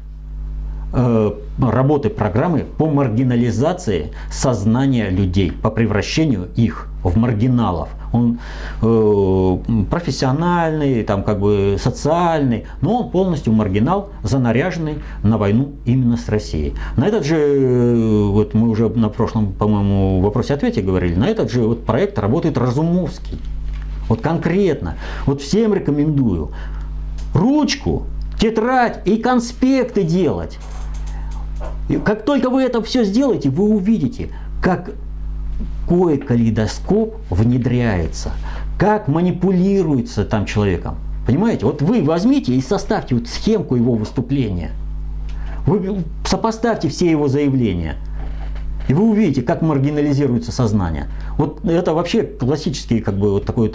работы программы по маргинализации сознания людей, по превращению их в маргиналов. Он э, профессиональный, там как бы социальный, но он полностью маргинал, занаряженный на войну именно с Россией. На этот же, э, вот мы уже на прошлом, по-моему, вопросе-ответе говорили, на этот же вот проект работает Разумовский. Вот конкретно. Вот всем рекомендую ручку, тетрадь и конспекты делать. И как только вы это все сделаете, вы увидите, как какой калейдоскоп внедряется, как манипулируется там человеком. Понимаете? Вот вы возьмите и составьте вот схемку его выступления. Вы сопоставьте все его заявления. И вы увидите, как маргинализируется сознание. Вот это вообще классические, как бы, вот такой,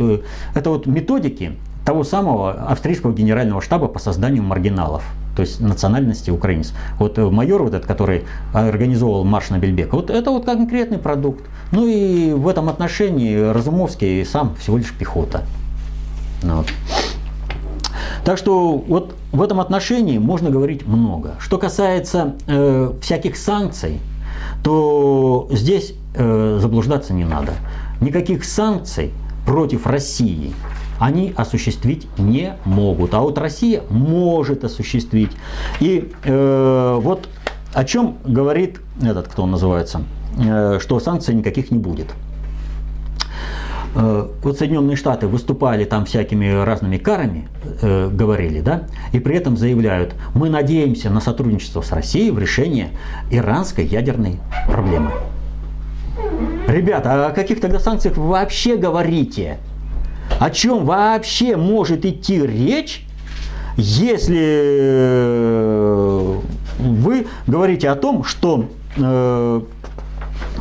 это вот методики того самого австрийского генерального штаба по созданию маргиналов то есть национальности украинец. Вот э, майор вот этот, который организовал марш на Бельбека, вот это вот конкретный продукт. Ну и в этом отношении Разумовский сам всего лишь пехота. Ну вот. Так что вот в этом отношении можно говорить много. Что касается э, всяких санкций, то здесь э, заблуждаться не надо. Никаких санкций против России они осуществить не могут. А вот Россия может осуществить. И э, вот о чем говорит этот, кто он называется, э, что санкций никаких не будет. Э, вот Соединенные Штаты выступали там всякими разными карами, э, говорили, да, и при этом заявляют, мы надеемся на сотрудничество с Россией в решении иранской ядерной проблемы. Ребята, о каких тогда санкциях вы вообще говорите? О чем вообще может идти речь, если э, вы говорите о том, что э,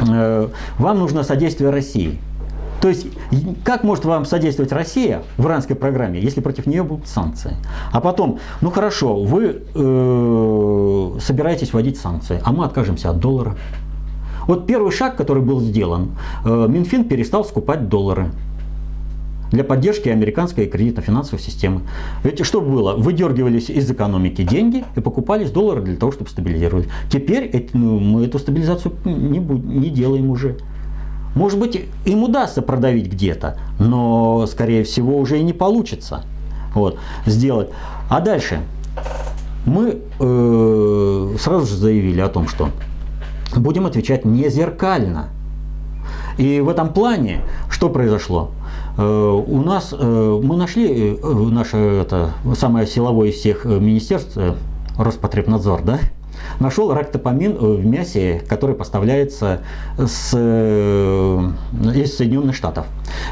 э, вам нужно содействие России. То есть, как может вам содействовать Россия в иранской программе, если против нее будут санкции? А потом, ну хорошо, вы э, собираетесь вводить санкции, а мы откажемся от доллара. Вот первый шаг, который был сделан, э, Минфин перестал скупать доллары для поддержки американской кредитно-финансовой системы. Ведь что было? Выдергивались из экономики деньги и покупались доллары для того, чтобы стабилизировать. Теперь ну, мы эту стабилизацию не, не делаем уже. Может быть, им удастся продавить где-то, но, скорее всего, уже и не получится вот, сделать. А дальше мы э, сразу же заявили о том, что будем отвечать не зеркально. И в этом плане что произошло? Э, у нас, э, мы нашли э, наше это, самое силовое из всех министерств, Роспотребнадзор, да, нашел рактопамин в мясе, который поставляется с, из Соединенных Штатов.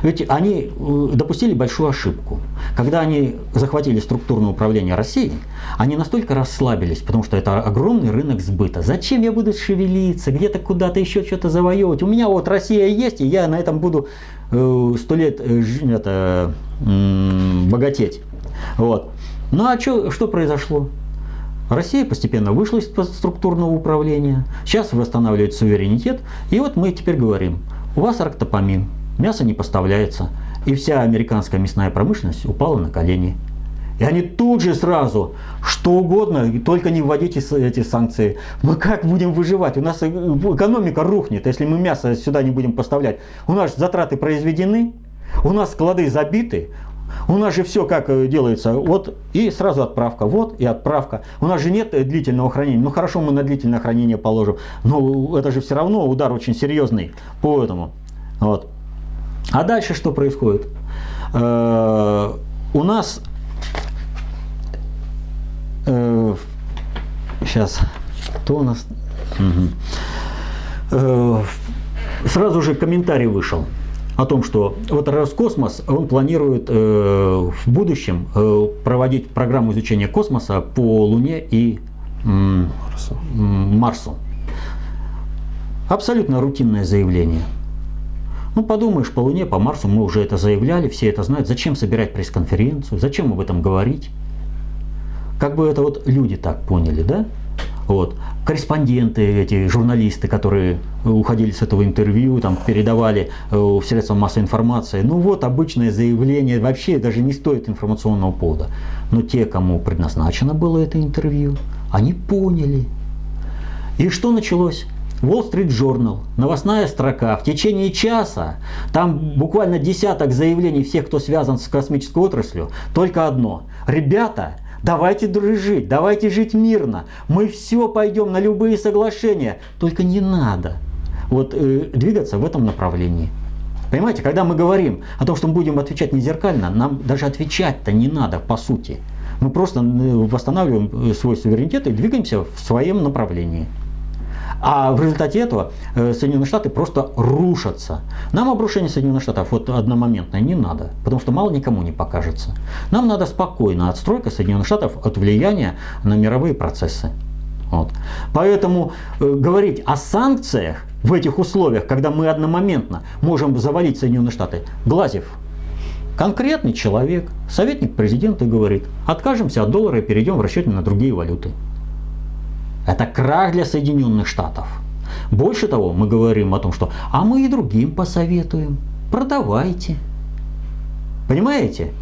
Ведь они допустили большую ошибку. Когда они захватили структурное управление России, они настолько расслабились, потому что это огромный рынок сбыта. Зачем я буду шевелиться, где-то куда-то еще что-то завоевывать? У меня вот Россия есть, и я на этом буду сто лет э, это, богатеть. Вот. Ну а чё, что произошло? Россия постепенно вышла из структурного управления, сейчас восстанавливает суверенитет, и вот мы теперь говорим, у вас рактопамин, мясо не поставляется, и вся американская мясная промышленность упала на колени. И они тут же сразу, что угодно, только не вводите эти санкции. Мы как будем выживать? У нас экономика рухнет, если мы мясо сюда не будем поставлять. У нас затраты произведены, у нас склады забиты, У нас же все как э, делается, вот и сразу отправка, вот и отправка. У нас же нет э, длительного хранения. Ну хорошо, мы на длительное хранение положим, но это же все равно удар очень серьезный по этому. Вот. А дальше что происходит? Э, у нас сейчас кто у нас? Угу. Сразу же комментарий вышел о том, что вот Роскосмос, он планирует э, в будущем э, проводить программу изучения космоса по Луне и э, Марсу. Марсу. Абсолютно рутинное заявление. Ну, подумаешь, по Луне, по Марсу мы уже это заявляли, все это знают. Зачем собирать пресс-конференцию? Зачем об этом говорить? Как бы это вот люди так поняли, да? Вот. Корреспонденты, эти журналисты, которые уходили с этого интервью, там, передавали э, средства массовой информации. Ну вот, обычное заявление, вообще даже не стоит информационного повода. Но те, кому предназначено было это интервью, они поняли. И что началось? Wall Street Journal, новостная строка, в течение часа, там буквально десяток заявлений всех, кто связан с космической отраслью, только одно. Ребята, Давайте дружить, давайте жить мирно. Мы все пойдем на любые соглашения. Только не надо вот, э, двигаться в этом направлении. Понимаете, когда мы говорим о том, что мы будем отвечать не зеркально, нам даже отвечать-то не надо по сути. Мы просто э, восстанавливаем э, свой суверенитет и двигаемся в своем направлении. А в результате этого э, Соединенные Штаты просто рушатся. Нам обрушение Соединенных Штатов вот одномоментное не надо, потому что мало никому не покажется. Нам надо спокойно отстройка Соединенных Штатов от влияния на мировые процессы. Вот. Поэтому э, говорить о санкциях в этих условиях, когда мы одномоментно можем завалить Соединенные Штаты, Глазев, конкретный человек, советник президента говорит, откажемся от доллара и перейдем в расчете на другие валюты. Это крах для Соединенных Штатов. Больше того, мы говорим о том, что а мы и другим посоветуем, продавайте. Понимаете?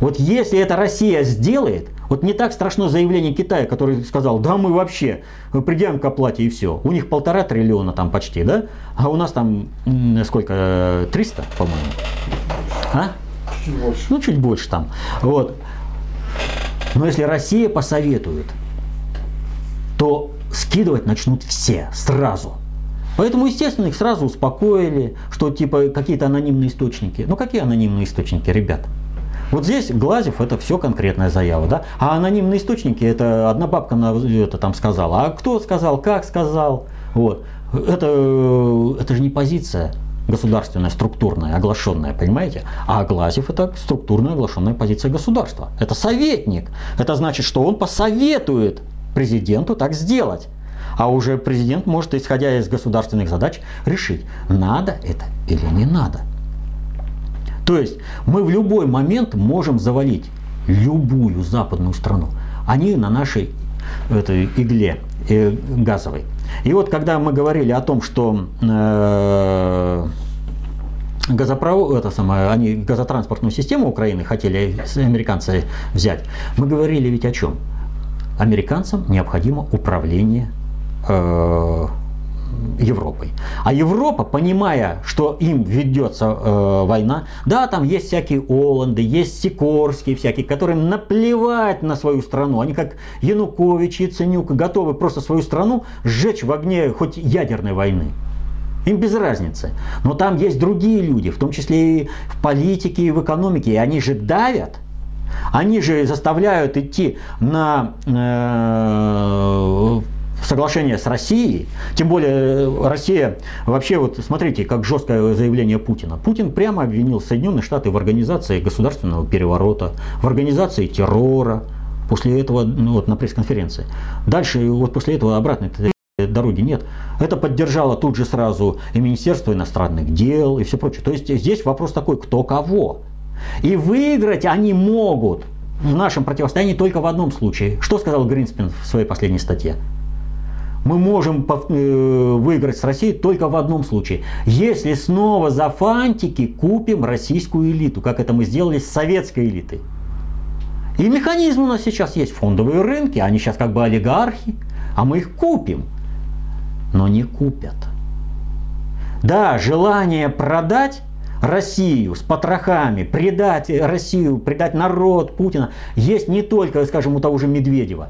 Вот если это Россия сделает, вот не так страшно заявление Китая, который сказал, да мы вообще придем к оплате и все. У них полтора триллиона там почти, да? А у нас там сколько? 300, по-моему. А? Чуть больше. Ну, чуть больше там. Вот. Но если Россия посоветует, то скидывать начнут все сразу. Поэтому, естественно, их сразу успокоили, что типа какие-то анонимные источники. Ну какие анонимные источники, ребят? Вот здесь Глазев это все конкретная заява, да? А анонимные источники это одна бабка на это там сказала, а кто сказал, как сказал, вот. Это, это же не позиция государственная, структурная, оглашенная, понимаете? А Глазев это структурная оглашенная позиция государства. Это советник. Это значит, что он посоветует президенту так сделать. А уже президент может, исходя из государственных задач, решить, надо это или не надо. То есть мы в любой момент можем завалить любую западную страну. Они на нашей этой игле э, газовой. И вот когда мы говорили о том, что э, газопровод, это самое, они газотранспортную систему Украины хотели американцы взять, мы говорили ведь о чем? Американцам необходимо управление э, Европой. А Европа, понимая, что им ведется э, война, да, там есть всякие Оланды, есть Сикорские всякие, которым наплевать на свою страну. Они как Янукович и Ценюк готовы просто свою страну сжечь в огне хоть ядерной войны. Им без разницы. Но там есть другие люди, в том числе и в политике, и в экономике, и они же давят они же заставляют идти на э, соглашение с Россией, тем более э, Россия вообще вот смотрите, как жесткое заявление Путина. Путин прямо обвинил Соединенные Штаты в организации государственного переворота, в организации террора. После этого ну, вот на пресс-конференции. Дальше вот после этого обратной дороги нет. Это поддержало тут же сразу и Министерство иностранных дел и все прочее. То есть здесь вопрос такой, кто кого. И выиграть они могут в нашем противостоянии только в одном случае. Что сказал Гринспен в своей последней статье? Мы можем э, выиграть с Россией только в одном случае. Если снова за фантики купим российскую элиту, как это мы сделали с советской элитой. И механизм у нас сейчас есть. Фондовые рынки, они сейчас как бы олигархи, а мы их купим. Но не купят. Да, желание продать Россию с потрохами, предать Россию, предать народ Путина, есть не только, скажем, у того же Медведева.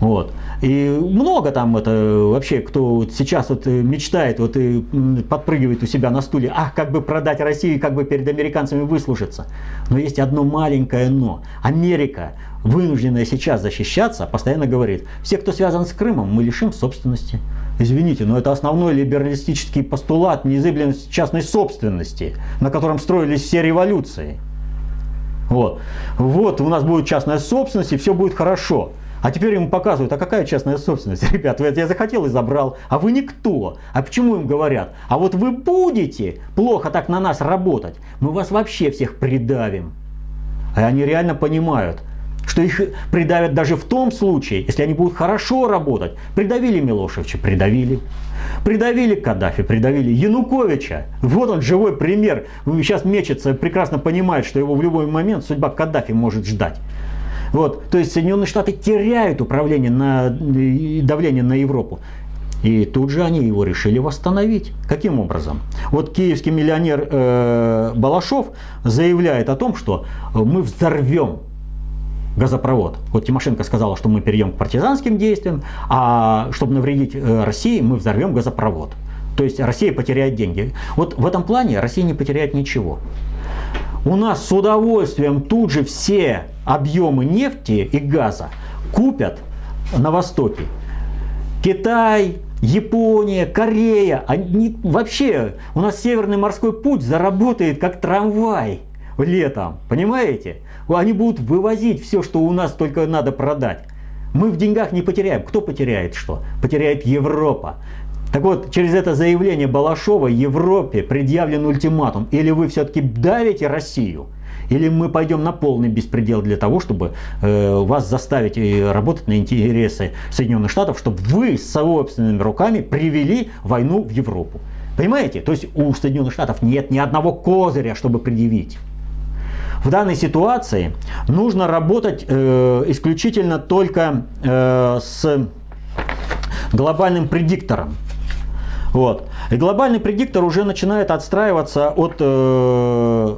Вот. И много там это вообще, кто сейчас вот мечтает, вот и подпрыгивает у себя на стуле, ах, как бы продать Россию, как бы перед американцами выслужиться. Но есть одно маленькое но. Америка, вынужденная сейчас защищаться, постоянно говорит, все, кто связан с Крымом, мы лишим собственности. Извините, но это основной либералистический постулат неизыблемости частной собственности, на котором строились все революции. Вот. вот у нас будет частная собственность, и все будет хорошо. А теперь ему показывают, а какая частная собственность? Ребят, я захотел и забрал, а вы никто. А почему им говорят? А вот вы будете плохо так на нас работать, мы вас вообще всех придавим. А они реально понимают, что их придавят даже в том случае, если они будут хорошо работать. Придавили Милошевича, придавили. Придавили Каддафи, придавили Януковича. Вот он живой пример. Сейчас мечется, прекрасно понимает, что его в любой момент судьба Каддафи может ждать. Вот, то есть Соединенные Штаты теряют управление на давление на Европу. И тут же они его решили восстановить. Каким образом? Вот киевский миллионер э, Балашов заявляет о том, что мы взорвем газопровод. Вот Тимошенко сказала, что мы перейдем к партизанским действиям, а чтобы навредить э, России, мы взорвем газопровод. То есть Россия потеряет деньги. Вот в этом плане Россия не потеряет ничего. У нас с удовольствием тут же все объемы нефти и газа купят на Востоке. Китай, Япония, Корея, они вообще, у нас Северный морской путь заработает как трамвай летом, понимаете? Они будут вывозить все, что у нас только надо продать. Мы в деньгах не потеряем. Кто потеряет что? Потеряет Европа. Так вот, через это заявление Балашова Европе предъявлен ультиматум. Или вы все-таки давите Россию, или мы пойдем на полный беспредел для того, чтобы э, вас заставить э, работать на интересы Соединенных Штатов, чтобы вы собственными руками привели войну в Европу. Понимаете? То есть у Соединенных Штатов нет ни одного козыря, чтобы предъявить. В данной ситуации нужно работать э, исключительно только э, с глобальным предиктором. Вот. И глобальный предиктор уже начинает отстраиваться от э,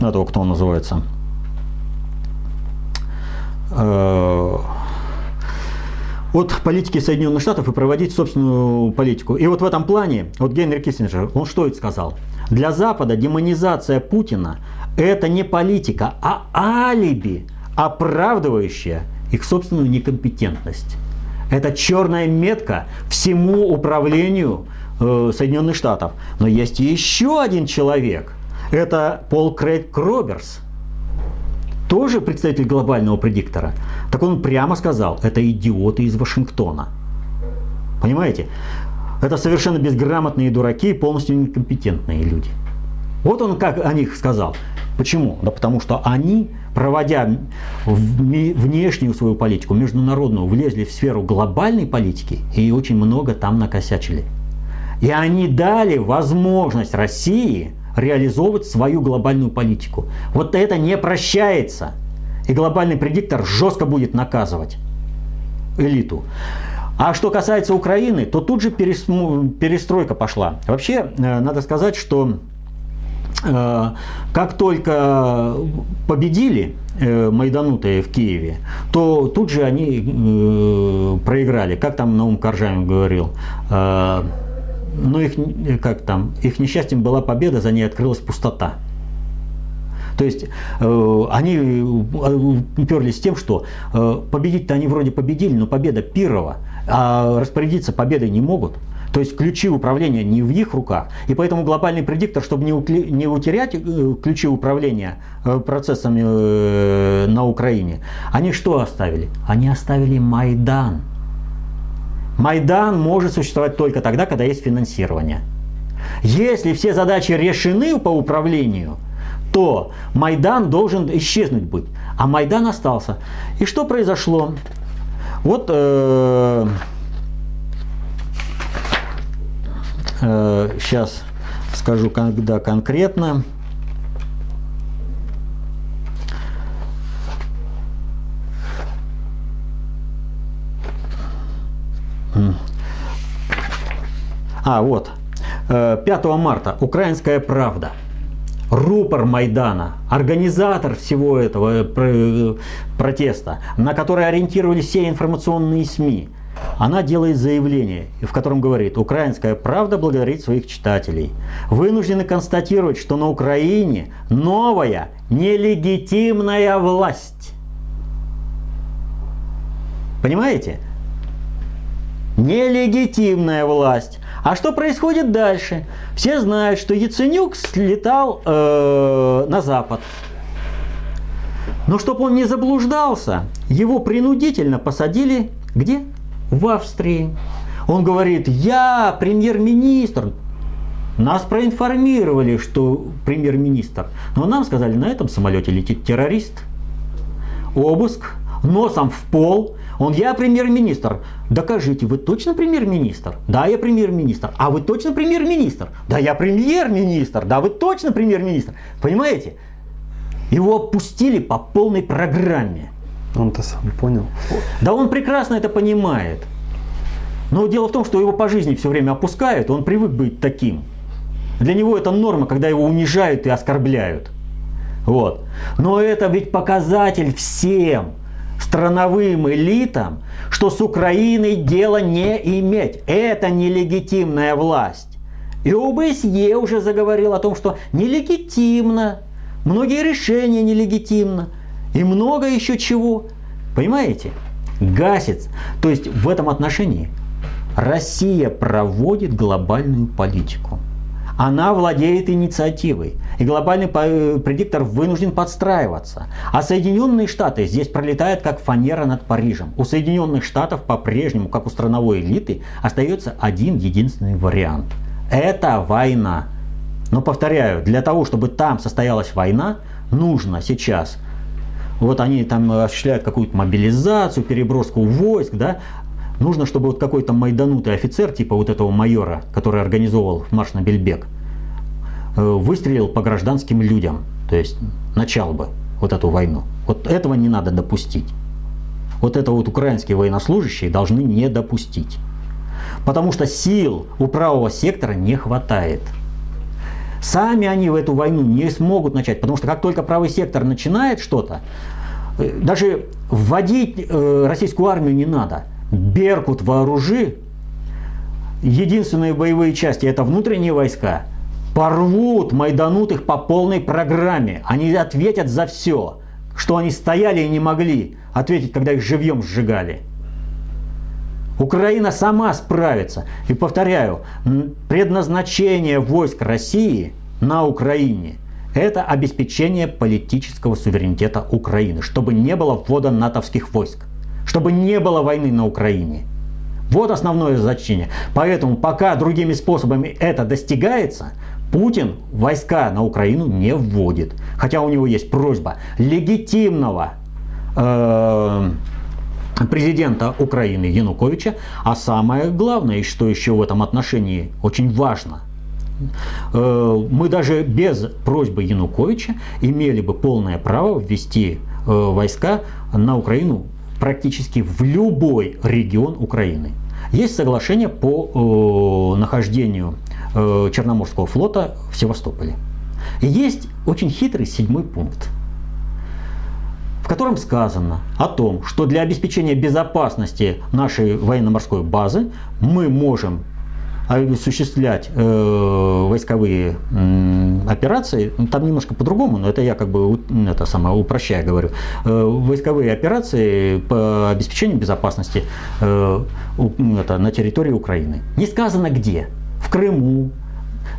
этого, кто он называется, э, от политики Соединенных Штатов и проводить собственную политику. И вот в этом плане, вот Генри Киссинджер, он что это сказал? Для Запада демонизация Путина – это не политика, а алиби, оправдывающее их собственную некомпетентность. Это черная метка всему управлению э, Соединенных Штатов. Но есть еще один человек. Это Пол Крейг Кроберс. Тоже представитель глобального предиктора. Так он прямо сказал, это идиоты из Вашингтона. Понимаете? Это совершенно безграмотные дураки полностью некомпетентные люди. Вот он как о них сказал. Почему? Да потому что они, проводя внешнюю свою политику, международную, влезли в сферу глобальной политики и очень много там накосячили. И они дали возможность России реализовывать свою глобальную политику. Вот это не прощается. И глобальный предиктор жестко будет наказывать элиту. А что касается Украины, то тут же перестройка пошла. Вообще, э, надо сказать, что э, как только победили э, майданутые в Киеве, то тут же они проиграли. Как там Наум Коржаев говорил, но их, как там, их несчастьем была победа, за ней открылась пустота. То есть э, они уперлись тем, что э, победить-то они вроде победили, но победа Пирова, а распорядиться победой не могут. То есть ключи управления не в их руках. И поэтому глобальный предиктор, чтобы не, укли, не утерять э, ключи управления э, процессами э, на Украине, они что оставили? Они оставили Майдан. Майдан может существовать только тогда, когда есть финансирование. Если все задачи решены по управлению – то Майдан должен исчезнуть быть. А Майдан остался. И что произошло? Вот э, э, сейчас скажу, когда конкретно. А, вот. 5 марта «Украинская правда» рупор Майдана, организатор всего этого протеста, на который ориентировались все информационные СМИ, она делает заявление, в котором говорит, украинская правда благодарит своих читателей. Вынуждены констатировать, что на Украине новая нелегитимная власть. Понимаете? Нелегитимная власть. А что происходит дальше? Все знают, что Яценюк слетал э, на Запад. Но чтобы он не заблуждался, его принудительно посадили где? В Австрии. Он говорит, я премьер-министр. Нас проинформировали, что премьер-министр. Но нам сказали, на этом самолете летит террорист. Обыск, носом в пол. Он, я премьер-министр. Докажите, вы точно премьер-министр? Да, я премьер-министр. А вы точно премьер-министр? Да, я премьер-министр. Да, вы точно премьер-министр. Понимаете? Его опустили по полной программе. Он-то сам понял. Да он прекрасно это понимает. Но дело в том, что его по жизни все время опускают, он привык быть таким. Для него это норма, когда его унижают и оскорбляют. Вот. Но это ведь показатель всем страновым элитам, что с Украиной дело не иметь. Это нелегитимная власть. И ОБСЕ уже заговорил о том, что нелегитимно, многие решения нелегитимно и много еще чего. Понимаете? Гасится. То есть в этом отношении Россия проводит глобальную политику. Она владеет инициативой. И глобальный предиктор вынужден подстраиваться. А Соединенные Штаты здесь пролетают как фанера над Парижем. У Соединенных Штатов по-прежнему, как у страновой элиты, остается один единственный вариант. Это война. Но повторяю, для того, чтобы там состоялась война, нужно сейчас вот они там осуществляют какую-то мобилизацию, переброску войск, да, Нужно, чтобы вот какой-то майданутый офицер, типа вот этого майора, который организовал марш на Бельбек, выстрелил по гражданским людям. То есть начал бы вот эту войну. Вот этого не надо допустить. Вот это вот украинские военнослужащие должны не допустить. Потому что сил у правого сектора не хватает. Сами они в эту войну не смогут начать, потому что как только правый сектор начинает что-то, э, даже вводить э, российскую армию не надо. Беркут вооружи, единственные боевые части это внутренние войска, порвут майданутых по полной программе. Они ответят за все, что они стояли и не могли ответить, когда их живьем сжигали. Украина сама справится. И повторяю, предназначение войск России на Украине – это обеспечение политического суверенитета Украины, чтобы не было ввода натовских войск чтобы не было войны на Украине. Вот основное значение. Поэтому пока другими способами это достигается, Путин войска на Украину не вводит. Хотя у него есть просьба легитимного э, президента Украины Януковича. А самое главное, что еще в этом отношении очень важно, э, мы даже без просьбы Януковича имели бы полное право ввести э, войска на Украину практически в любой регион Украины. Есть соглашение по э, нахождению э, Черноморского флота в Севастополе. И есть очень хитрый седьмой пункт, в котором сказано о том, что для обеспечения безопасности нашей военно-морской базы мы можем осуществлять э, войсковые э, операции, ну, там немножко по-другому, но это я как бы это самое упрощая говорю, э, войсковые операции по обеспечению безопасности э, это, на территории Украины. Не сказано где. Крыму,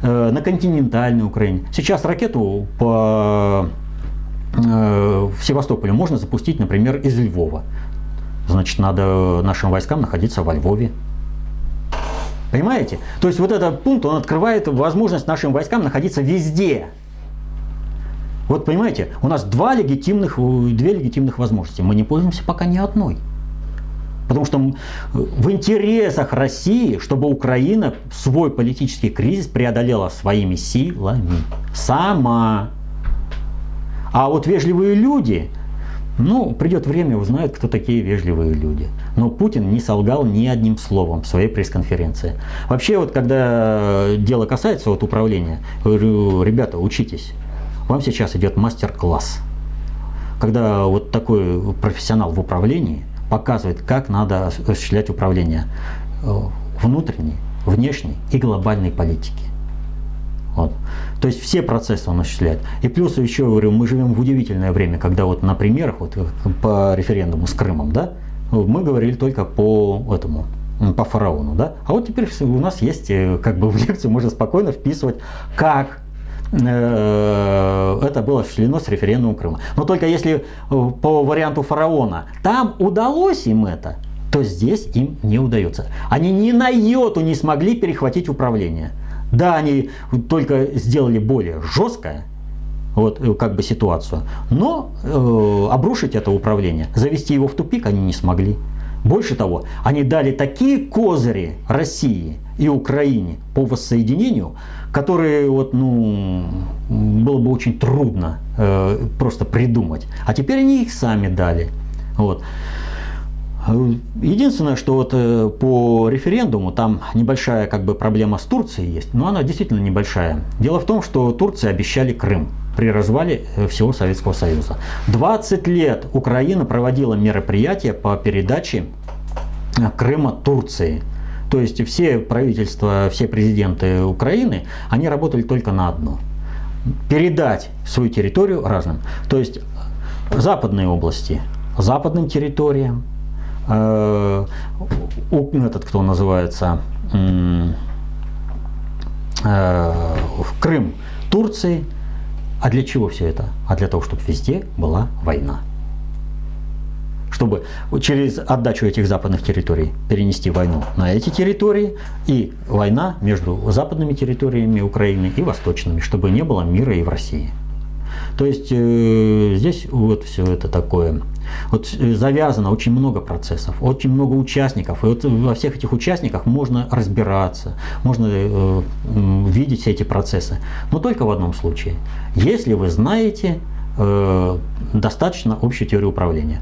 э, на континентальной Украине. Сейчас ракету по э, в Севастополе можно запустить, например, из Львова. Значит, надо нашим войскам находиться во Львове. Понимаете? То есть вот этот пункт, он открывает возможность нашим войскам находиться везде. Вот понимаете, у нас два легитимных, две легитимных возможности. Мы не пользуемся пока ни одной. Потому что в интересах России, чтобы Украина свой политический кризис преодолела своими силами. Сама. А вот вежливые люди, Ну, придет время, узнают, кто такие вежливые люди. Но Путин не солгал ни одним словом в своей пресс-конференции. Вообще, вот когда дело касается вот управления, говорю, ребята, учитесь. Вам сейчас идет мастер-класс. Когда вот такой профессионал в управлении показывает, как надо осуществлять управление э, внутренней, внешней и глобальной политики. Вот. То есть все процессы он осуществляет. И плюс еще говорю, мы живем в удивительное время, когда вот на примерах вот по референдуму с Крымом, да, мы говорили только по этому, по фараону, да. А вот теперь у нас есть, э, как бы в лекцию можно спокойно вписывать, как э, это было осуществлено с референдумом Крыма. Но только если э, по варианту фараона там удалось им это, то здесь им не удается. Они ни на йоту не смогли перехватить управление. Да, они только сделали более жесткое, вот э, как бы ситуацию, но э, обрушить это управление, завести его в тупик они не смогли. Больше того, они дали такие козыри России и Украине по воссоединению, которые вот, ну, было бы очень трудно э, просто придумать. А теперь они их сами дали. Вот. Единственное, что вот э, по референдуму там небольшая как бы проблема с Турцией есть, но она действительно небольшая. Дело в том, что Турции обещали Крым при развале э, всего Советского Союза. 20 лет Украина проводила мероприятия по передаче Крыма Турции. То есть все правительства, все президенты Украины, они работали только на одно. Передать свою территорию разным. То есть западные области западным территориям, Э, этот, кто называется, э, Крым Турции. А для чего все это? А для того, чтобы везде была война. Чтобы через отдачу этих западных территорий перенести войну на эти территории и война между западными территориями Украины и восточными, чтобы не было мира и в России. То есть э, здесь вот все это такое вот э, завязано очень много процессов, очень много участников. И вот во всех этих участниках можно разбираться, можно э, видеть все эти процессы. Но только в одном случае. Если вы знаете э, достаточно общую теорию управления.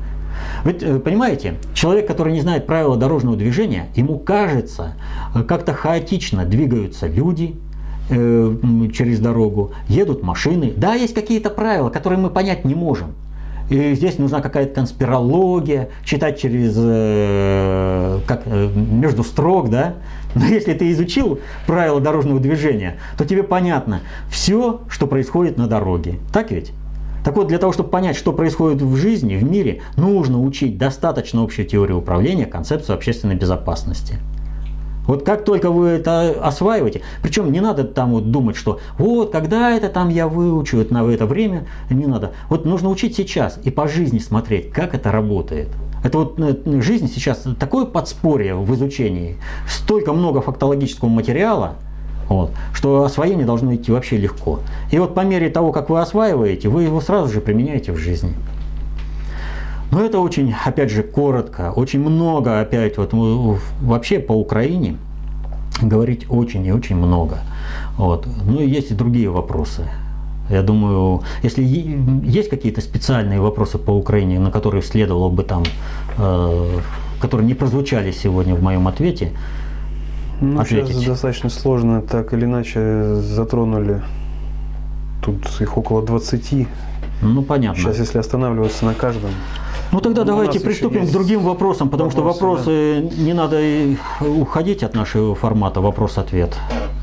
Ведь, э, понимаете, человек, который не знает правила дорожного движения, ему кажется, э, как-то хаотично двигаются люди, через дорогу, едут машины. Да, есть какие-то правила, которые мы понять не можем. И здесь нужна какая-то конспирология, читать через э, как, э, между строк, да. Но если ты изучил правила дорожного движения, то тебе понятно все, что происходит на дороге. Так ведь? Так вот, для того, чтобы понять, что происходит в жизни, в мире, нужно учить достаточно общую теорию управления, концепцию общественной безопасности. Вот как только вы это осваиваете, причем не надо там вот думать, что вот когда это там я выучу, это на это время, не надо. Вот нужно учить сейчас и по жизни смотреть, как это работает. Это вот э, жизнь сейчас такое подспорье в изучении, столько много фактологического материала, вот, что освоение должно идти вообще легко. И вот по мере того, как вы осваиваете, вы его сразу же применяете в жизни. Но это очень, опять же, коротко, очень много опять вот вообще по Украине говорить очень и очень много. Вот. Ну и есть и другие вопросы. Я думаю, если есть какие-то специальные вопросы по Украине, на которые следовало бы там, э, которые не прозвучали сегодня в моем ответе, ну, ответить. Сейчас достаточно сложно, так или иначе затронули. Тут их около 20. Ну, понятно. Сейчас, если останавливаться на каждом. Ну тогда ну, давайте приступим к другим вопросам, потому вопросы, что вопросы да. не надо уходить от нашего формата вопрос-ответ.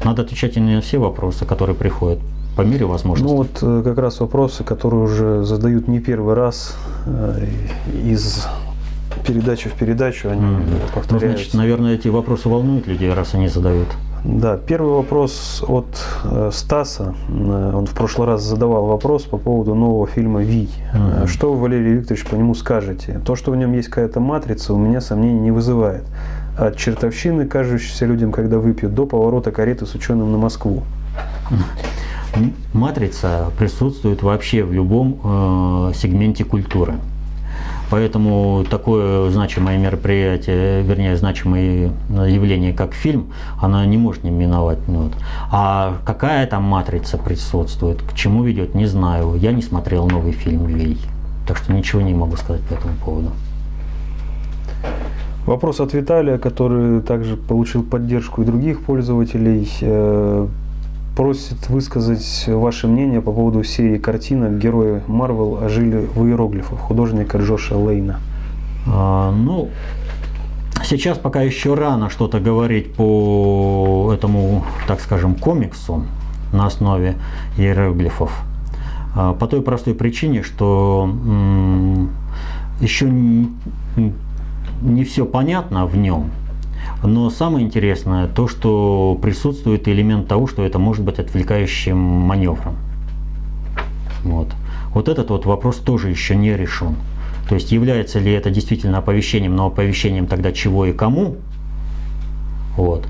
Надо отвечать на все вопросы, которые приходят по мере возможности. Ну вот э, как раз вопросы, которые уже задают не первый раз э, из передачи в передачу, они mm. повторяются. Ну, значит, наверное, эти вопросы волнуют людей, раз они задают. Да, первый вопрос от э, Стаса. Э, он в прошлый раз задавал вопрос по поводу нового фильма «Ви». Mm-hmm. Что вы, Валерий Викторович, по нему скажете? То, что в нем есть какая-то матрица, у меня сомнений не вызывает. От чертовщины, кажущейся людям, когда выпьют, до поворота кареты с ученым на Москву. Матрица присутствует вообще в любом э, сегменте культуры. Поэтому такое значимое мероприятие, вернее, значимое явление, как фильм, оно не может не миновать. Ну, вот. А какая там матрица присутствует, к чему ведет, не знаю. Я не смотрел новый фильм «Вей». Так что ничего не могу сказать по этому поводу. Вопрос от Виталия, который также получил поддержку и других пользователей. Просит высказать ваше мнение по поводу серии картинок «Герои Марвел ожили в иероглифах» художника Джоша Лейна. А, ну, сейчас пока еще рано что-то говорить по этому, так скажем, комиксу на основе иероглифов. А, по той простой причине, что еще не все понятно в нем. Но самое интересное то, что присутствует элемент того, что это может быть отвлекающим маневром. Вот. Вот этот вот вопрос тоже еще не решен. То есть является ли это действительно оповещением, но оповещением тогда чего и кому? Вот.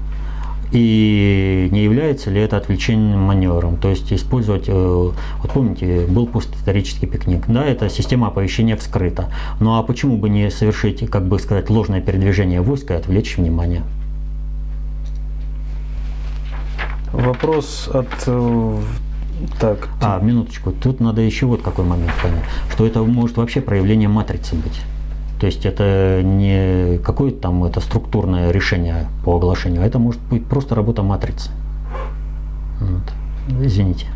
И не является ли это отвлечением маневром? То есть использовать, э, вот помните, был постисторический пикник, да, это система оповещения вскрыта. Ну а почему бы не совершить, как бы сказать, ложное передвижение войска и отвлечь внимание? Вопрос от э, так. А, минуточку. Тут надо еще вот какой момент понять, что это может вообще проявление матрицы быть. То есть это не какое-то там это структурное решение по оглашению, а это может быть просто работа матрицы. Вот. Извините.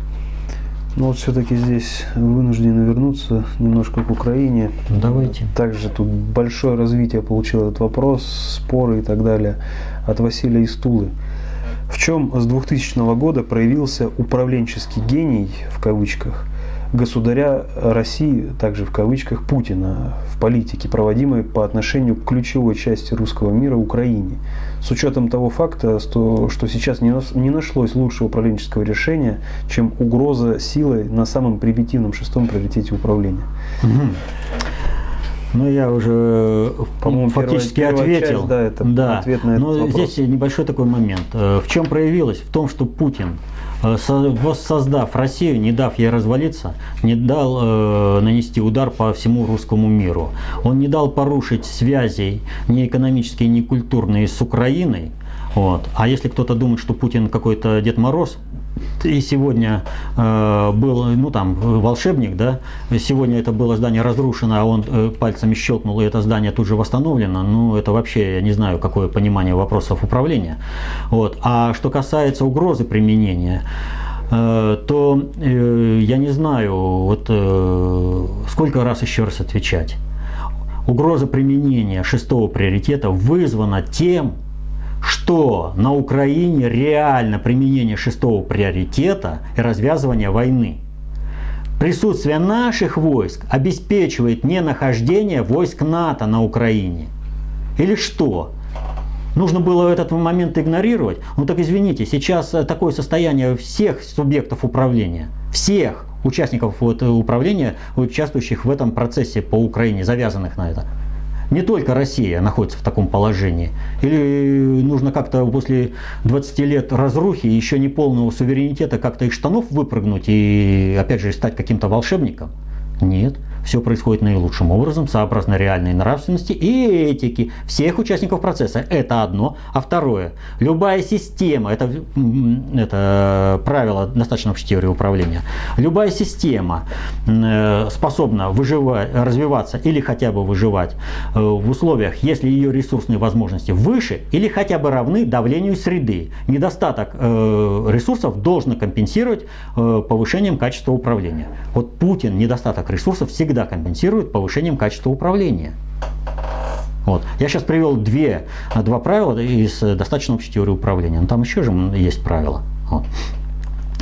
Ну вот все-таки здесь вынуждены вернуться немножко к Украине. Давайте. Также тут большое развитие получил этот вопрос, споры и так далее от Василия Истулы. В чем с 2000 года проявился управленческий гений, в кавычках, государя России, также в кавычках, Путина в политике, проводимой по отношению к ключевой части русского мира Украине. С учетом того факта, что, что сейчас не, нашлось лучшего управленческого решения, чем угроза силой на самом примитивном шестом приоритете управления. Ну, я уже, по-моему, фактически первая, первая ответил. Часть, да, это да. ответ на этот Но вопрос. здесь небольшой такой момент. Э, в чем проявилось? В том, что Путин воссоздав Россию, не дав ей развалиться, не дал э, нанести удар по всему русскому миру. Он не дал порушить связей ни экономические, ни культурные с Украиной. Вот. А если кто-то думает, что Путин какой-то Дед Мороз, и сегодня э, был, ну там, волшебник, да, сегодня это было здание разрушено, а он э, пальцами щелкнул, и это здание тут же восстановлено, ну, это вообще, я не знаю, какое понимание вопросов управления. Вот. А что касается угрозы применения, э, то э, я не знаю, вот э, сколько раз еще раз отвечать. Угроза применения шестого приоритета вызвана тем, что на Украине реально применение шестого приоритета и развязывание войны. Присутствие наших войск обеспечивает не нахождение войск НАТО на Украине. Или что? Нужно было этот момент игнорировать? Ну так извините, сейчас такое состояние всех субъектов управления, всех участников вот, управления, участвующих в этом процессе по Украине, завязанных на это не только Россия находится в таком положении? Или нужно как-то после 20 лет разрухи, еще не полного суверенитета, как-то из штанов выпрыгнуть и опять же стать каким-то волшебником? Нет все происходит наилучшим образом, сообразно реальной нравственности и этики всех участников процесса. Это одно. А второе, любая система, это, это правило достаточно общей теории управления, любая система э, способна выживать, развиваться или хотя бы выживать э, в условиях, если ее ресурсные возможности выше или хотя бы равны давлению среды. Недостаток э, ресурсов должен компенсировать повышением качества управления. Вот Путин недостаток ресурсов всегда всегда компенсирует повышением качества управления. Вот. Я сейчас привел две, два правила из достаточно общей теории управления. Но там еще же есть правила. Вот.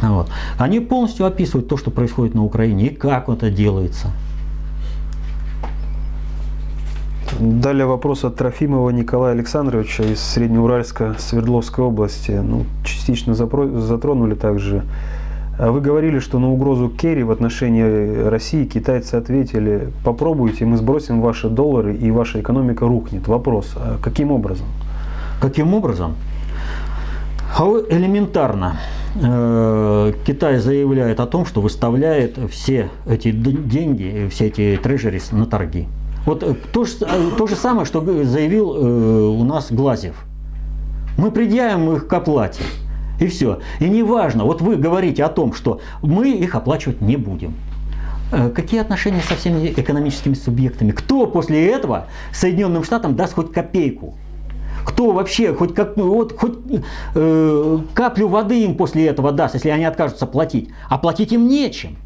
Вот. Они полностью описывают то, что происходит на Украине и как это делается. Далее вопрос от Трофимова Николая Александровича из Среднеуральска Свердловской области. Ну, частично затронули также а вы говорили, что на угрозу Керри в отношении России китайцы ответили, попробуйте, мы сбросим ваши доллары и ваша экономика рухнет. Вопрос, а каким образом? Каким образом? А элементарно. Э, Китай заявляет о том, что выставляет все эти деньги, все эти трежерис на торги. Вот э, то же, э, то же самое, что заявил у нас Глазев. Мы предъявим их к оплате. И все. И неважно, вот вы говорите о том, что мы их оплачивать не будем. Э, какие отношения со всеми экономическими субъектами? Кто после этого Соединенным Штатам даст хоть копейку? Кто вообще хоть, как, ну, вот, хоть э, каплю воды им после этого даст, если они откажутся платить? А платить им нечем.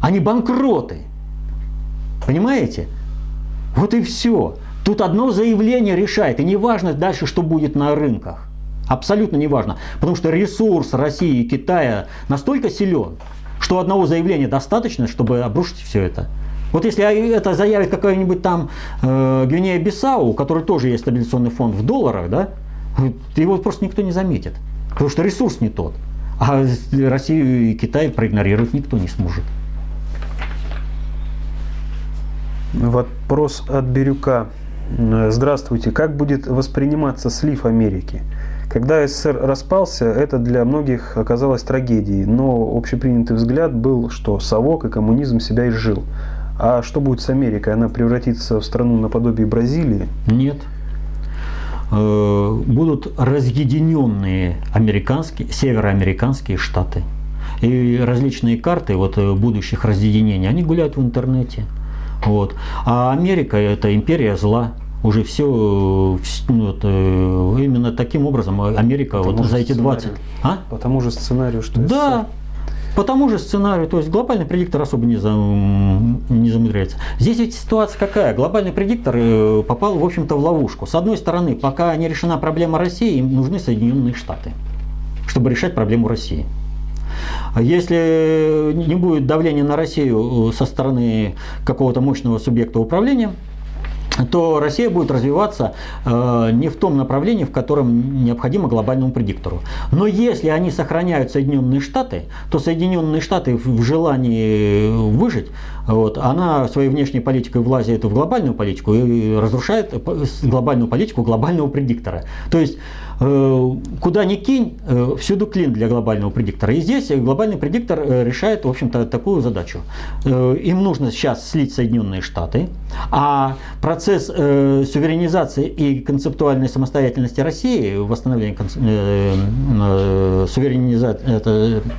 Они банкроты. Понимаете? Вот и все. Тут одно заявление решает. И не важно дальше, что будет на рынках. Абсолютно не важно. Потому что ресурс России и Китая настолько силен, что одного заявления достаточно, чтобы обрушить все это. Вот если это заявит какая-нибудь там э, Гвинея-Бисау, у которой тоже есть стабилизационный фонд в долларах, да, его просто никто не заметит. Потому что ресурс не тот. А Россию и Китай проигнорировать никто не сможет. Вопрос от Бирюка. Здравствуйте. Как будет восприниматься слив Америки? Когда СССР распался, это для многих оказалось трагедией, но общепринятый взгляд был, что совок и коммунизм себя изжил. А что будет с Америкой? Она превратится в страну наподобие Бразилии? Нет. Э, будут разъединенные американские, североамериканские штаты. И различные карты вот, э, будущих разъединений, они гуляют в интернете. Вот. А Америка – это империя зла уже все, ну, вот, э, именно таким образом Америка вот за эти 20... А? По тому же сценарию, что Да, по тому же сценарию, то есть глобальный предиктор особо не, за, не замудряется. Здесь ведь ситуация какая? Глобальный предиктор э, попал, в общем-то, в ловушку. С одной стороны, пока не решена проблема России, им нужны Соединенные Штаты, чтобы решать проблему России. Если не будет давления на Россию со стороны какого-то мощного субъекта управления, то Россия будет развиваться э, не в том направлении, в котором необходимо глобальному предиктору. Но если они сохраняют Соединенные Штаты, то Соединенные Штаты в желании выжить, вот, она своей внешней политикой влазит в глобальную политику и разрушает глобальную политику глобального предиктора. То есть куда ни кинь, э, всюду клин для глобального предиктора. И здесь глобальный предиктор э, решает, в общем-то, такую задачу. Им нужно сейчас слить Соединенные Штаты, а процесс суверенизации и концептуальной самостоятельности России, восстановление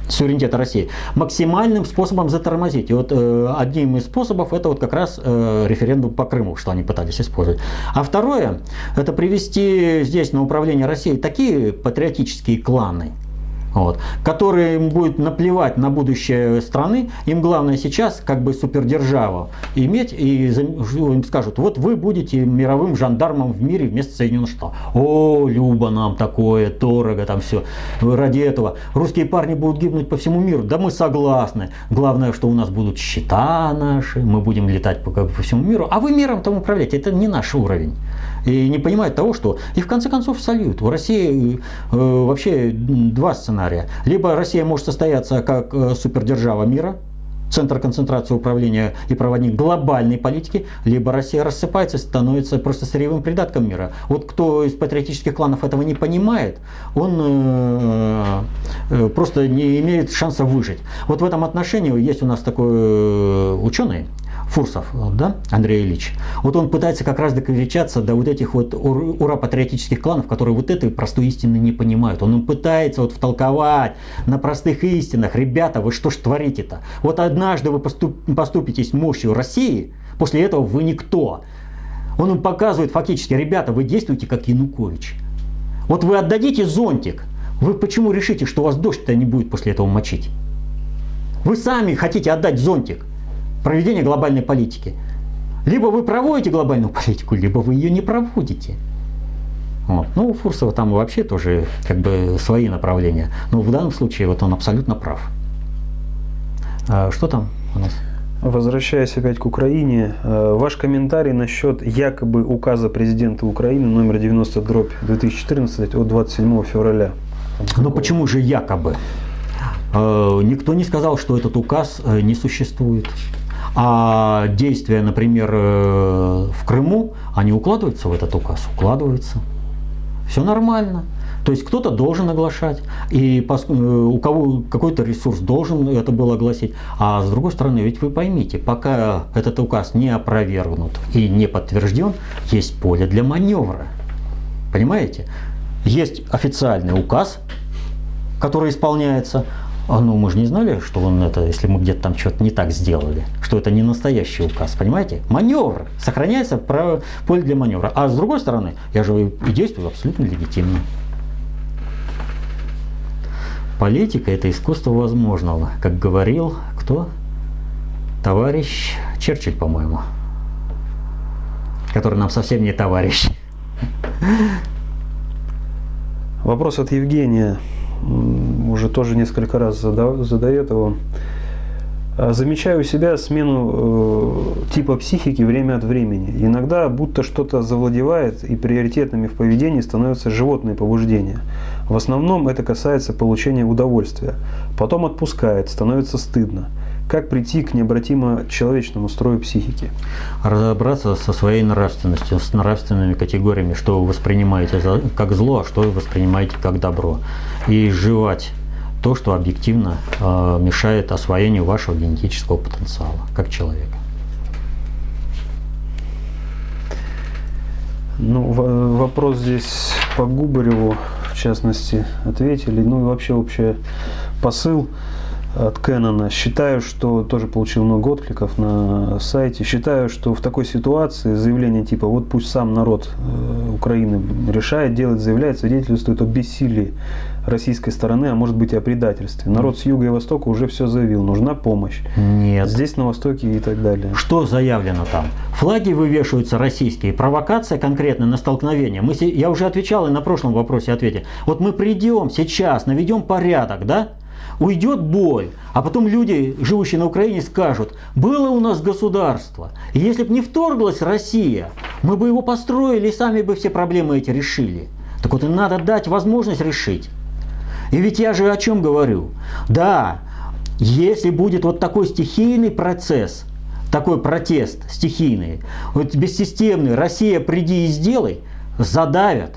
суверенитета России, максимальным способом затормозить. И вот одним из способов это вот как раз референдум по Крыму, что они пытались использовать. А второе, это привести здесь на управление Россией России такие патриотические кланы, вот, которые им будет наплевать на будущее страны. Им главное сейчас как бы супердержаву иметь, и им скажут, вот вы будете мировым жандармом в мире вместо Соединенных Штатов. О, Люба нам такое, дорого, там все. Ради этого русские парни будут гибнуть по всему миру. Да мы согласны. Главное, что у нас будут счета наши, мы будем летать по, по всему миру. А вы миром там управляете, это не наш уровень и не понимают того, что... И в конце концов сольют. У России э, вообще два сценария. Либо Россия может состояться как э, супердержава мира, центр концентрации управления и проводник глобальной политики, либо Россия рассыпается, становится просто сырьевым придатком мира. Вот кто из патриотических кланов этого не понимает, он э, э, просто не имеет шанса выжить. Вот в этом отношении есть у нас такой э, ученый, Фурсов, да, Андрей Ильич. Вот он пытается как раз докричаться до вот этих вот ура-патриотических кланов, которые вот этой простой истины не понимают. Он им пытается вот втолковать на простых истинах. Ребята, вы что ж творите-то? Вот однажды вы поступ, поступитесь мощью России, после этого вы никто. Он им показывает фактически, ребята, вы действуете как Янукович. Вот вы отдадите зонтик, вы почему решите, что у вас дождь-то не будет после этого мочить? Вы сами хотите отдать зонтик проведения глобальной политики. Либо вы проводите глобальную политику, либо вы ее не проводите. Вот. Ну, у Фурсова там вообще тоже как бы свои направления. Но в данном случае вот он абсолютно прав. А что там у нас? Возвращаясь опять к Украине, э, ваш комментарий насчет якобы указа президента Украины номер 90 дробь 2014 от 27 февраля. Ну почему же якобы? Э, никто не сказал, что этот указ э, не существует. А действия, например, э, в Крыму, они укладываются в этот указ? Укладываются. Все нормально. То есть кто-то должен оглашать, и э, у кого какой-то ресурс должен это было огласить. А с другой стороны, ведь вы поймите, пока этот указ не опровергнут и не подтвержден, есть поле для маневра. Понимаете? Есть официальный указ, который исполняется, А ну, мы же не знали, что он это, если мы где-то там что-то не так сделали, что это не настоящий указ, понимаете? Маневр. Сохраняется право, поле для маневра. А с другой стороны, я же и действую абсолютно легитимно. Политика – это искусство возможного, как говорил кто? Товарищ Черчилль, по-моему, который нам совсем не товарищ. Вопрос от Евгения уже тоже несколько раз задает его. А, замечаю у себя смену э, типа психики время от времени. Иногда будто что-то завладевает, и приоритетными в поведении становятся животные побуждения. В основном это касается получения удовольствия. Потом отпускает, становится стыдно. Как прийти к необратимо человечному строю психики? Разобраться со своей нравственностью, с нравственными категориями, что вы воспринимаете как зло, а что вы воспринимаете как добро. И жевать то, что объективно э, мешает освоению вашего генетического потенциала как человека. Ну, вопрос здесь по Губареву, в частности, ответили. Ну и вообще общий посыл от Кэнона. Считаю, что тоже получил много откликов на сайте. Считаю, что в такой ситуации заявление типа вот пусть сам народ э, Украины решает, делает, заявляет, свидетельствует о бессилии российской стороны, а может быть и о предательстве. Народ с юга и востока уже все заявил, нужна помощь. Нет. Здесь на востоке и так далее. Что заявлено там? Флаги вывешиваются российские, провокация конкретно на столкновение. Мы, я уже отвечал и на прошлом вопросе ответе. Вот мы придем сейчас, наведем порядок, да? уйдет боль, а потом люди, живущие на Украине, скажут, было у нас государство, и если бы не вторглась Россия, мы бы его построили и сами бы все проблемы эти решили. Так вот и надо дать возможность решить. И ведь я же о чем говорю? Да, если будет вот такой стихийный процесс, такой протест стихийный, вот бессистемный, Россия приди и сделай, задавят.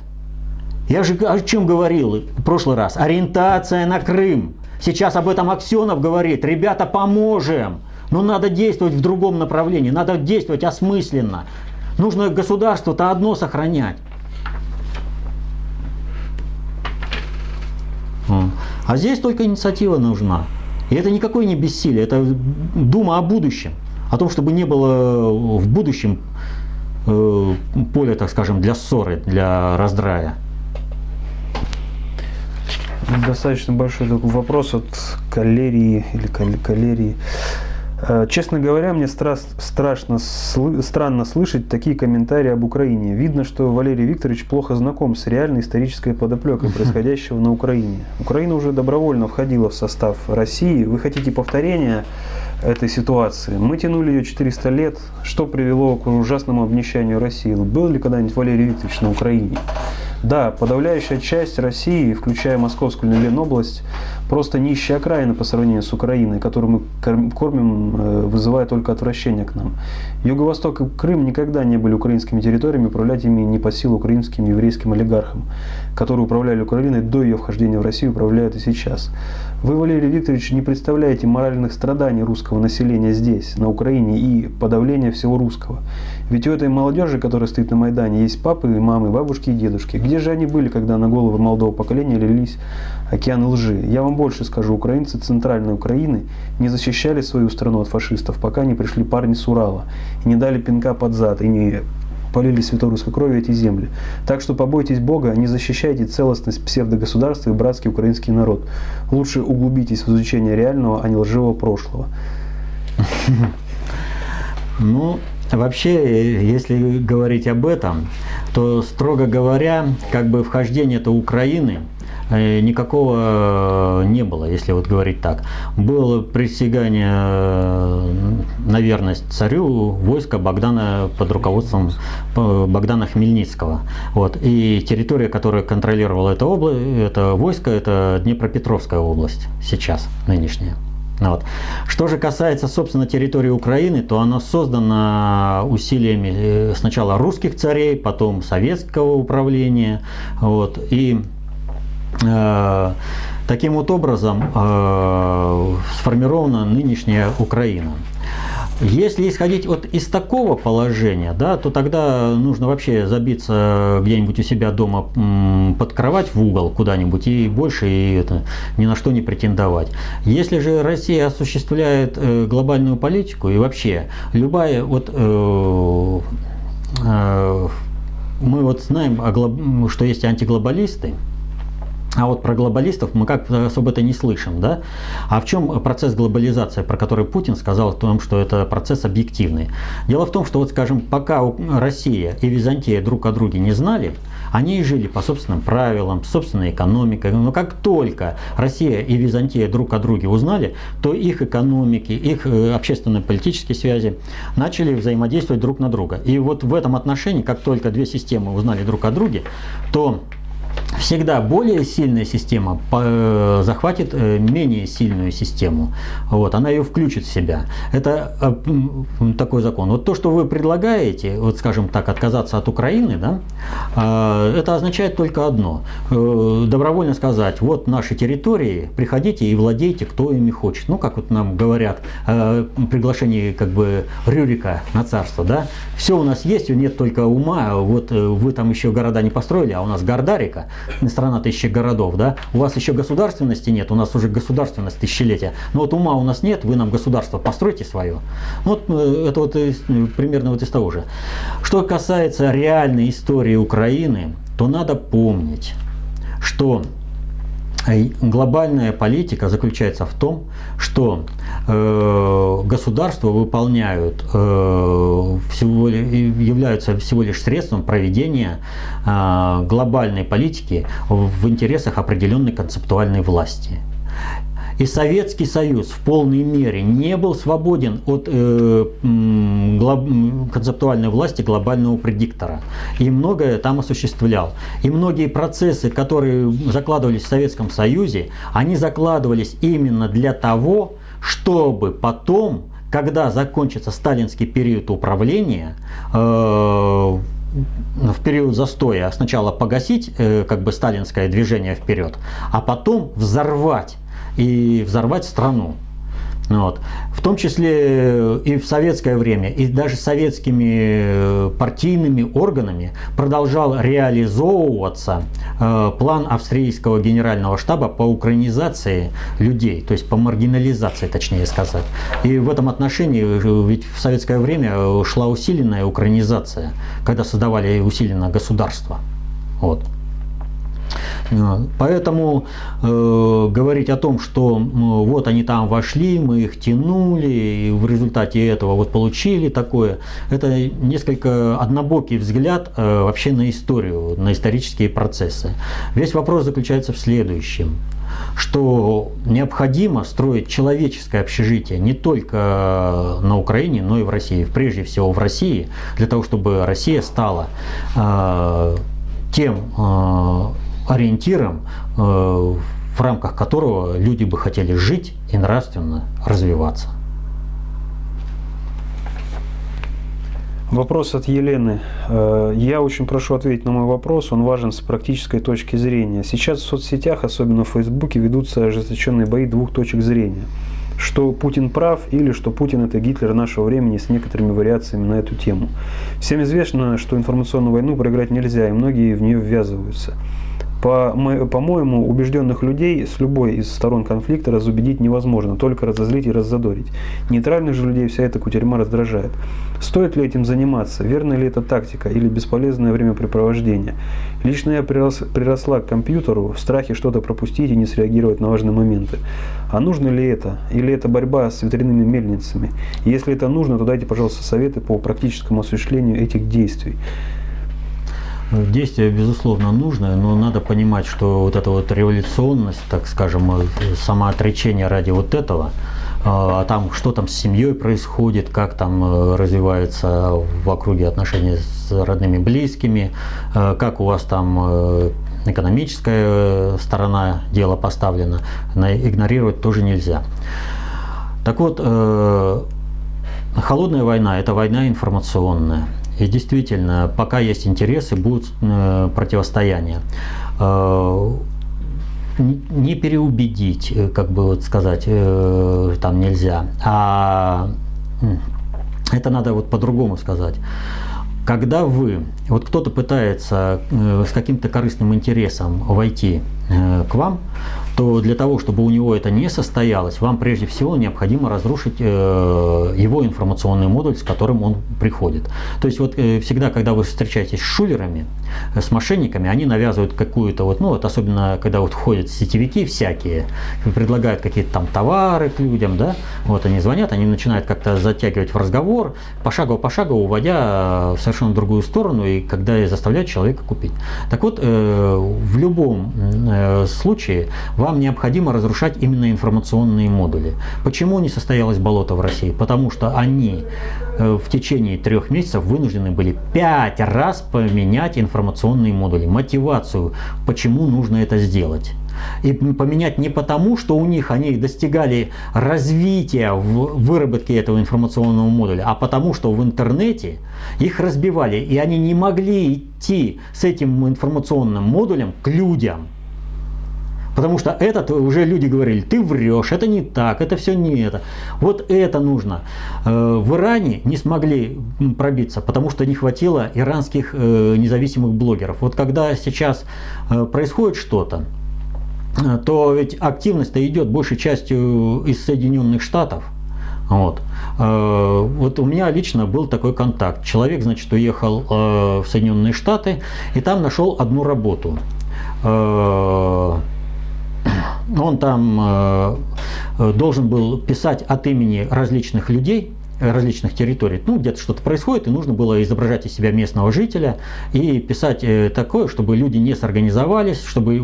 Я же о чем говорил в прошлый раз? Ориентация на Крым. Сейчас об этом Аксенов говорит. Ребята, поможем. Но надо действовать в другом направлении. Надо действовать осмысленно. Нужно государство-то одно сохранять. А здесь только инициатива нужна. И это никакое не бессилие, это дума о будущем. О том, чтобы не было в будущем э, поля, так скажем, для ссоры, для раздрая. Достаточно большой такой вопрос от калерии или калерии. Э, честно говоря, мне страшно, странно слышать такие комментарии об Украине. Видно, что Валерий Викторович плохо знаком с реальной исторической подоплекой происходящего на Украине. Украина уже добровольно входила в состав России. Вы хотите повторения этой ситуации? Мы тянули ее 400 лет. Что привело к ужасному обнищанию России? Был ли когда-нибудь Валерий Викторович на Украине? Да, подавляющая часть России, включая Московскую Ленобласть, просто нищая окраина по сравнению с Украиной, которую мы кормим, э, вызывая только отвращение к нам. Юго-Восток и Крым никогда не были украинскими территориями, управлять ими не по силу украинским еврейским олигархам, которые управляли Украиной до ее вхождения в Россию, управляют и сейчас. Вы, Валерий Викторович, не представляете моральных страданий русского населения здесь, на Украине, и подавления всего русского. Ведь у этой молодежи, которая стоит на Майдане, есть папы и мамы, бабушки и дедушки. Где же они были, когда на головы молодого поколения лились океаны лжи? Я вам больше скажу, украинцы Центральной Украины не защищали свою страну от фашистов, пока не пришли парни с Урала и не дали пинка под зад, и не полили святой русской кровью эти земли. Так что побойтесь Бога, не защищайте целостность псевдогосударства и братский украинский народ. Лучше углубитесь в изучение реального, а не лживого прошлого. Ну, Вообще, если говорить об этом, то, строго говоря, как бы вхождение это Украины никакого не было, если вот говорить так. Было присягание э, на верность царю войска Богдана под руководством Богдана Хмельницкого. Вот. И территория, которая контролировала это, область, это войско, это Днепропетровская область сейчас, нынешняя. Вот. Что же касается, собственно, территории Украины, то она создана усилиями э, сначала русских царей, потом советского управления. Вот. И э, таким вот образом э, сформирована нынешняя Украина. Если исходить вот из такого положения, да, то тогда нужно вообще забиться где-нибудь у себя дома под кровать в угол куда-нибудь и больше и это, ни на что не претендовать. Если же Россия осуществляет э, глобальную политику и вообще любая вот э, э, мы вот знаем, что есть антиглобалисты, а вот про глобалистов мы как-то особо это не слышим, да? А в чем процесс глобализации, про который Путин сказал о том, что это процесс объективный? Дело в том, что вот, скажем, пока Россия и Византия друг о друге не знали, они и жили по собственным правилам, собственной экономикой. Но как только Россия и Византия друг о друге узнали, то их экономики, их э, общественно-политические связи начали взаимодействовать друг на друга. И вот в этом отношении, как только две системы узнали друг о друге, то всегда более сильная система э, захватит э, менее сильную систему. Вот, она ее включит в себя. Это э, такой закон. Вот то, что вы предлагаете, вот скажем так, отказаться от Украины, да, это означает только одно. Добровольно сказать, вот наши территории, приходите и владейте, кто ими хочет. Ну, как вот нам говорят, приглашение как бы Рюрика на царство, да, все у нас есть, нет только ума, вот вы там еще города не построили, а у нас Гордарика, страна тысячи городов, да, у вас еще государственности нет, у нас уже государственность тысячелетия, но вот ума у нас нет, вы нам государство постройте свое. Вот э, это вот примерно вот из того же. Что касается реальной истории Украины, то надо помнить, что глобальная политика заключается в том, что э, государства выполняют э, всего, являются всего лишь средством проведения э, глобальной политики в интересах определенной концептуальной власти. И Советский Союз в полной мере не был свободен от э, глоб, концептуальной власти глобального предиктора. И многое там осуществлял. И многие процессы, которые закладывались в Советском Союзе, они закладывались именно для того, чтобы потом, когда закончится сталинский период управления, э, в период застоя сначала погасить э, как бы сталинское движение вперед, а потом взорвать и взорвать страну. Вот. В том числе и в советское время, и даже советскими э, партийными органами продолжал реализовываться э, план австрийского генерального штаба по украинизации людей, то есть по маргинализации, точнее сказать. И в этом отношении э, ведь в советское время шла усиленная украинизация, когда создавали усиленное государство. Вот. Поэтому э, говорить о том, что вот они там вошли, мы их тянули, и в результате этого вот получили такое, это несколько однобокий взгляд э, вообще на историю, на исторические процессы. Весь вопрос заключается в следующем что необходимо строить человеческое общежитие не только на Украине, но и в России, прежде всего в России, для того, чтобы Россия стала э, тем э, ориентиром, э, в рамках которого люди бы хотели жить и нравственно развиваться. Вопрос от Елены. Э, я очень прошу ответить на мой вопрос. Он важен с практической точки зрения. Сейчас в соцсетях, особенно в Фейсбуке, ведутся ожесточенные бои двух точек зрения. Что Путин прав или что Путин это Гитлер нашего времени с некоторыми вариациями на эту тему. Всем известно, что информационную войну проиграть нельзя, и многие в нее ввязываются. По, по-моему, убежденных людей с любой из сторон конфликта разубедить невозможно, только разозлить и раззадорить. Нейтральных же людей вся эта кутерьма раздражает. Стоит ли этим заниматься? Верна ли это тактика или бесполезное времяпрепровождение? Лично я прирос, приросла к компьютеру в страхе что-то пропустить и не среагировать на важные моменты. А нужно ли это? Или это борьба с ветряными мельницами? Если это нужно, то дайте, пожалуйста, советы по практическому осуществлению этих действий. Действие, безусловно, нужное, но надо понимать, что вот эта вот революционность, так скажем, э, самоотречение ради вот этого, а, а там что там с семьей происходит, как там э, развивается в округе отношения с родными близкими, э, как у вас там экономическая сторона дела поставлена, игнорировать тоже нельзя. Так вот, холодная война – это война информационная. И действительно, пока есть интересы, будут э, противостояния. Э, не переубедить, э, как бы вот сказать, там нельзя, а это надо вот по-другому сказать. Когда вы, вот кто-то пытается с каким-то корыстным интересом войти к вам, то для того, чтобы у него это не состоялось, вам прежде всего необходимо разрушить э, его информационный модуль, с которым он приходит. То есть вот э, всегда, когда вы встречаетесь с шулерами, э, с мошенниками, они навязывают какую-то вот, ну вот особенно когда вот входят сетевики всякие, предлагают какие-то там товары к людям, да, вот они звонят, они начинают как-то затягивать в разговор, пошагово пошагово уводя в совершенно другую сторону и когда заставляют человека купить. Так вот, в любом случае вам вам необходимо разрушать именно информационные модули. Почему не состоялось болото в России? Потому что они э, в течение трех месяцев вынуждены были пять раз поменять информационные модули, мотивацию, почему нужно это сделать. И поменять не потому, что у них они достигали развития в выработке этого информационного модуля, а потому, что в интернете их разбивали, и они не могли идти с этим информационным модулем к людям. Потому что этот уже люди говорили, ты врешь, это не так, это все не это. Вот это нужно. Э, в Иране не смогли пробиться, потому что не хватило иранских э, независимых блогеров. Вот когда сейчас э, происходит что-то, то ведь активность-то идет большей частью из Соединенных Штатов. Вот. вот у меня лично был такой контакт. Человек, значит, уехал в Соединенные Штаты и там нашел одну работу он там э, э, должен был писать от имени различных людей, различных территорий. Ну, где-то что-то происходит, и нужно было изображать из себя местного жителя и писать э, такое, чтобы люди не сорганизовались, чтобы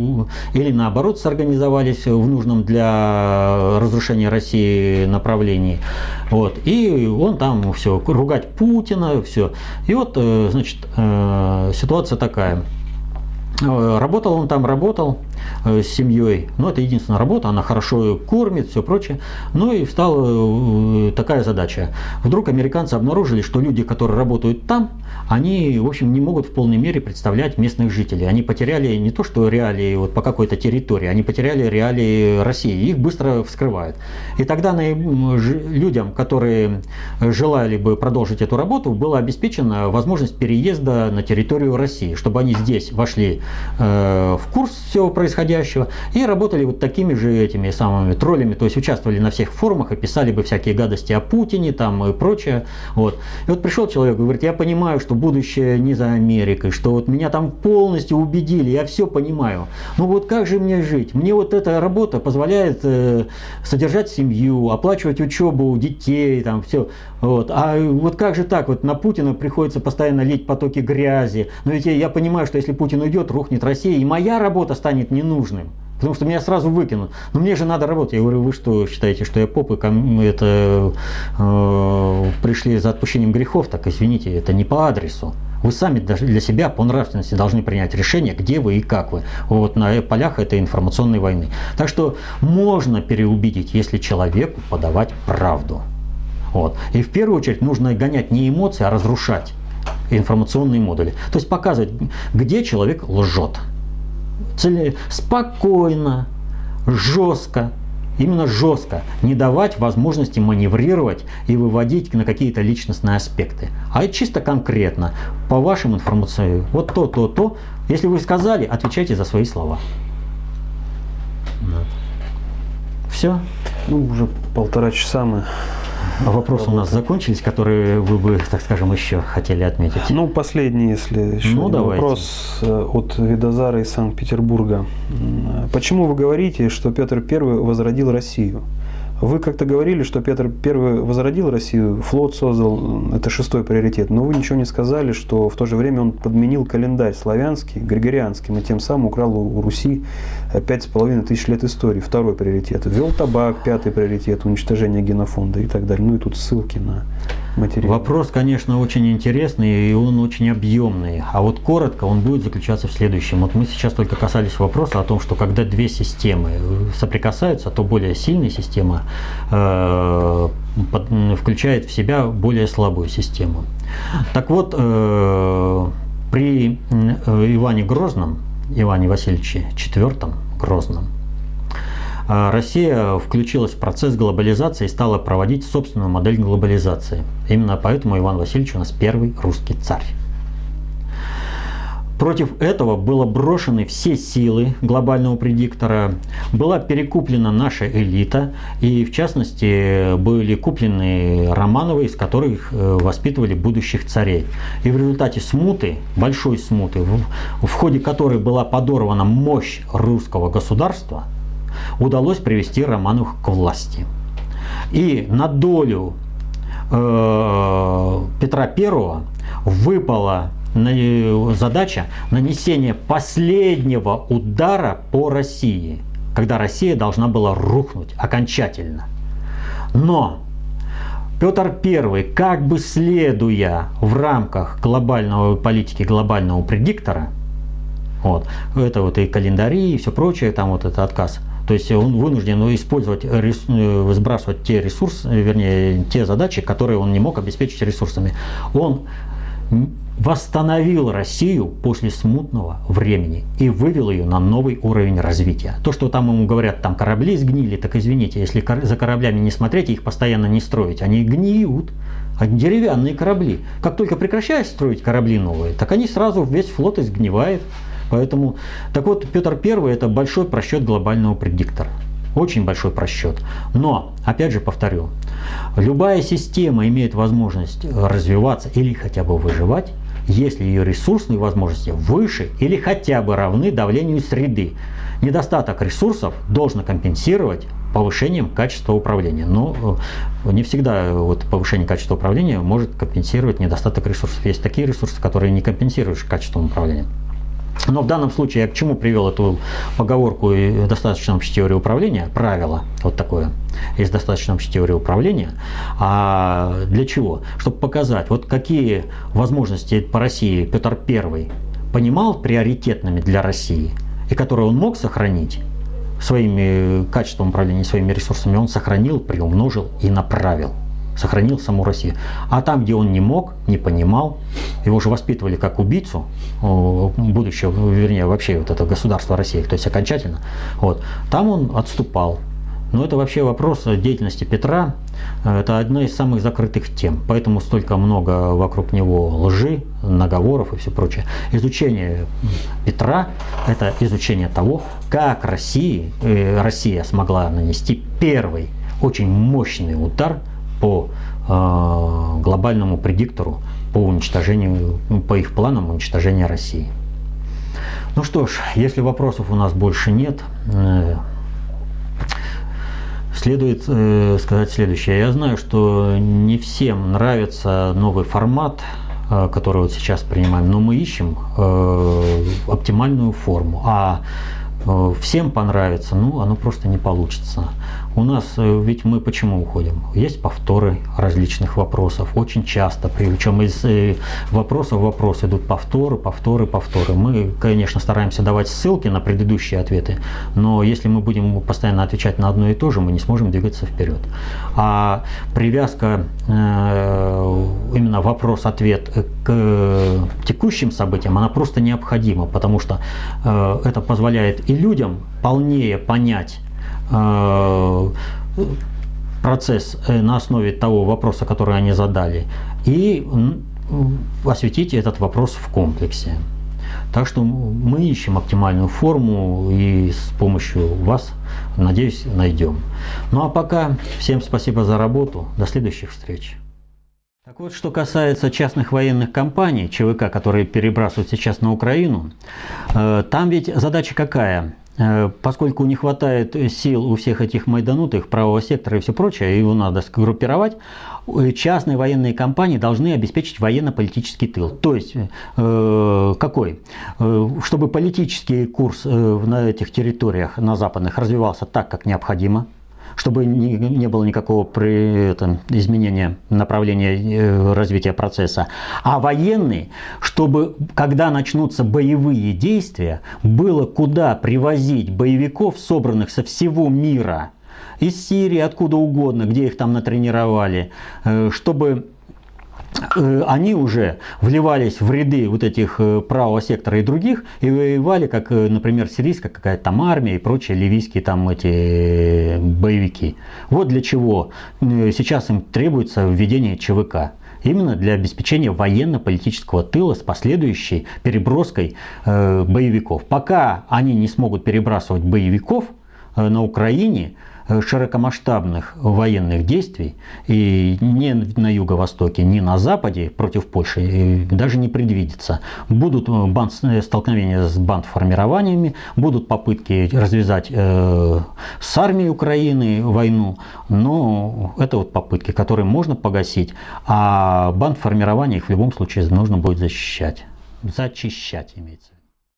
или наоборот сорганизовались в нужном для разрушения России направлении. Вот. И он там все, ругать Путина, все. И вот, значит, ситуация такая. Работал он там, работал, Э, с семьей. Ну, это единственная работа, она хорошо кормит, все прочее. Ну и встала э, такая задача. Вдруг американцы обнаружили, что люди, которые работают там, они, в общем, не могут в полной мере представлять местных жителей. Они потеряли не то, что реалии вот по какой-то территории, они потеряли реалии России. Их быстро вскрывают. И тогда людям, которые желали бы продолжить эту работу, была обеспечена возможность переезда на территорию России, чтобы они здесь вошли э, в курс всего происходящего и работали вот такими же этими самыми троллями, то есть участвовали на всех форумах и писали бы всякие гадости о Путине там и прочее. Вот. И вот пришел человек и говорит, я понимаю, что будущее не за Америкой, что вот меня там полностью убедили, я все понимаю. Ну вот как же мне жить? Мне вот эта работа позволяет э, содержать семью, оплачивать учебу детей, там все. Вот. А вот как же так? Вот на Путина приходится постоянно лить потоки грязи. Но ведь я понимаю, что если Путин уйдет, рухнет Россия, и моя работа станет ненужным. Потому что меня сразу выкинут. Но мне же надо работать. Я говорю, вы что, считаете, что я поп и это, э, пришли за отпущением грехов? Так извините, это не по адресу. Вы сами для себя по нравственности должны принять решение, где вы и как вы. Вот на полях этой информационной войны. Так что можно переубедить, если человеку подавать правду. Вот. И в первую очередь нужно гонять не эмоции, а разрушать информационные модули. То есть показывать, где человек лжет. Цели... Спокойно, жестко, именно жестко, не давать возможности маневрировать и выводить на какие-то личностные аспекты, а чисто конкретно, по вашим информациям, вот то, то, то, если вы сказали, отвечайте за свои слова. Все? Ну, уже полтора часа мы вопросы у нас закончились, которые вы бы, так скажем, еще хотели отметить? Ну, последний, если еще ну, давайте. вопрос э, от Видозара из Санкт-Петербурга. Почему вы говорите, что Петр I возродил Россию? Вы как-то говорили, что Петр I возродил Россию, флот создал, это шестой приоритет, но вы ничего не сказали, что в то же время он подменил календарь славянский, григорианским, и тем самым украл у Руси пять с половиной тысяч лет истории, второй приоритет. Ввел табак, пятый приоритет, уничтожение генофонда и так далее. Ну и тут ссылки на материал. Вопрос, конечно, очень интересный и он очень объемный. А вот коротко он будет заключаться в следующем. Вот мы сейчас только касались вопроса о том, что когда две системы соприкасаются, то более сильная система э, включает в себя более слабую систему. Так вот, э, при э, Иване Грозном, Иване Васильевиче IV Грозном, а Россия включилась в процесс глобализации и стала проводить собственную модель глобализации. Именно поэтому Иван Васильевич у нас первый русский царь. Против этого было брошены все силы глобального предиктора, была перекуплена наша элита, и в частности были куплены Романовы, из которых э, воспитывали будущих царей. И в результате смуты, большой смуты, в, ходе которой была подорвана мощь русского государства, удалось привести Романовых к власти. И на долю э, Петра I выпала задача нанесения последнего удара по России, когда Россия должна была рухнуть окончательно. Но Петр I, как бы следуя в рамках глобального политики глобального предиктора, вот, это вот и календари и все прочее, там вот этот отказ, то есть он вынужден использовать, э, сбрасывать те ресурсы, вернее, те задачи, которые он не мог обеспечить ресурсами. Он восстановил Россию после смутного времени и вывел ее на новый уровень развития. То, что там ему говорят, там корабли сгнили, так извините, если за кораблями не смотреть, их постоянно не строить, они гниют. А деревянные корабли. Как только прекращают строить корабли новые, так они сразу весь флот изгнивает. Поэтому, так вот, Петр I это большой просчет глобального предиктора. Очень большой просчет. Но, опять же повторю, любая система имеет возможность развиваться или хотя бы выживать, если ее ресурсные возможности выше или хотя бы равны давлению среды. Недостаток ресурсов должен компенсировать повышением качества управления. Но э, не всегда вот повышение качества управления может компенсировать недостаток ресурсов. Есть такие ресурсы, которые не компенсируют качеством управления. Но в данном случае я к чему привел эту поговорку и достаточно общей теории управления, правило вот такое, из достаточно общей теории управления. А для чего? Чтобы показать, вот какие возможности по России Петр I понимал приоритетными для России, и которые он мог сохранить, своими качеством управления, своими ресурсами, он сохранил, приумножил и направил сохранил саму Россию. А там, где он не мог, не понимал, его же воспитывали как убийцу будущего, вернее, вообще вот это государство России, то есть окончательно, вот, там он отступал. Но это вообще вопрос деятельности Петра, это одна из самых закрытых тем, поэтому столько много вокруг него лжи, наговоров и все прочее. Изучение Петра – это изучение того, как России, э, Россия смогла нанести первый очень мощный удар – по э, глобальному предиктору по уничтожению, ну, по их планам уничтожения России. Ну что ж, если вопросов у нас больше нет, э, следует э, сказать следующее. Я знаю, что не всем нравится новый формат, э, который вот сейчас принимаем, но мы ищем э, оптимальную форму. А э, всем понравится, ну, оно просто не получится. У нас э, ведь мы почему уходим? Есть повторы различных вопросов, очень часто, причем из э, вопроса в вопрос идут повторы, повторы, повторы. Мы, конечно, стараемся давать ссылки на предыдущие ответы, но если мы будем постоянно отвечать на одно и то же, мы не сможем двигаться вперед. А привязка э, именно вопрос-ответ к текущим событиям, она просто необходима, потому что это позволяет и людям полнее понять, процесс э, на основе того вопроса, который они задали, и осветить этот вопрос в комплексе. Так что мы ищем оптимальную форму и с помощью вас, надеюсь, найдем. Ну а пока всем спасибо за работу. До следующих встреч. Так вот, что касается частных военных компаний, ЧВК, которые перебрасывают сейчас на Украину, э, там ведь задача какая? Э, поскольку не хватает сил у всех этих майданутых, правого сектора и все прочее, его надо сгруппировать, э, частные военные компании должны обеспечить военно-политический тыл. То есть, э, какой? Э, чтобы политический курс на этих территориях, на западных, развивался так, как необходимо, чтобы не, не было никакого при этом изменения направления э, развития процесса. А военные, чтобы когда начнутся боевые действия, было куда привозить боевиков, собранных со всего мира, из Сирии, откуда угодно, где их там натренировали, э, чтобы они уже вливались в ряды вот этих э, правого сектора и других и воевали, как, э, например, сирийская какая-то там армия и прочие ливийские там эти боевики. Вот для чего сейчас им требуется введение ЧВК. Именно для обеспечения военно-политического тыла с последующей переброской э, боевиков. Пока они не смогут перебрасывать боевиков э, на Украине, Э, широкомасштабных военных действий и ни на юго-востоке, ни на западе против Польши даже не предвидится. Будут э, банд, э, столкновения с бандформированиями, будут попытки развязать э, с армией Украины войну, но это вот попытки, которые можно погасить, а бандформирование их в любом случае нужно будет защищать. Зачищать имеется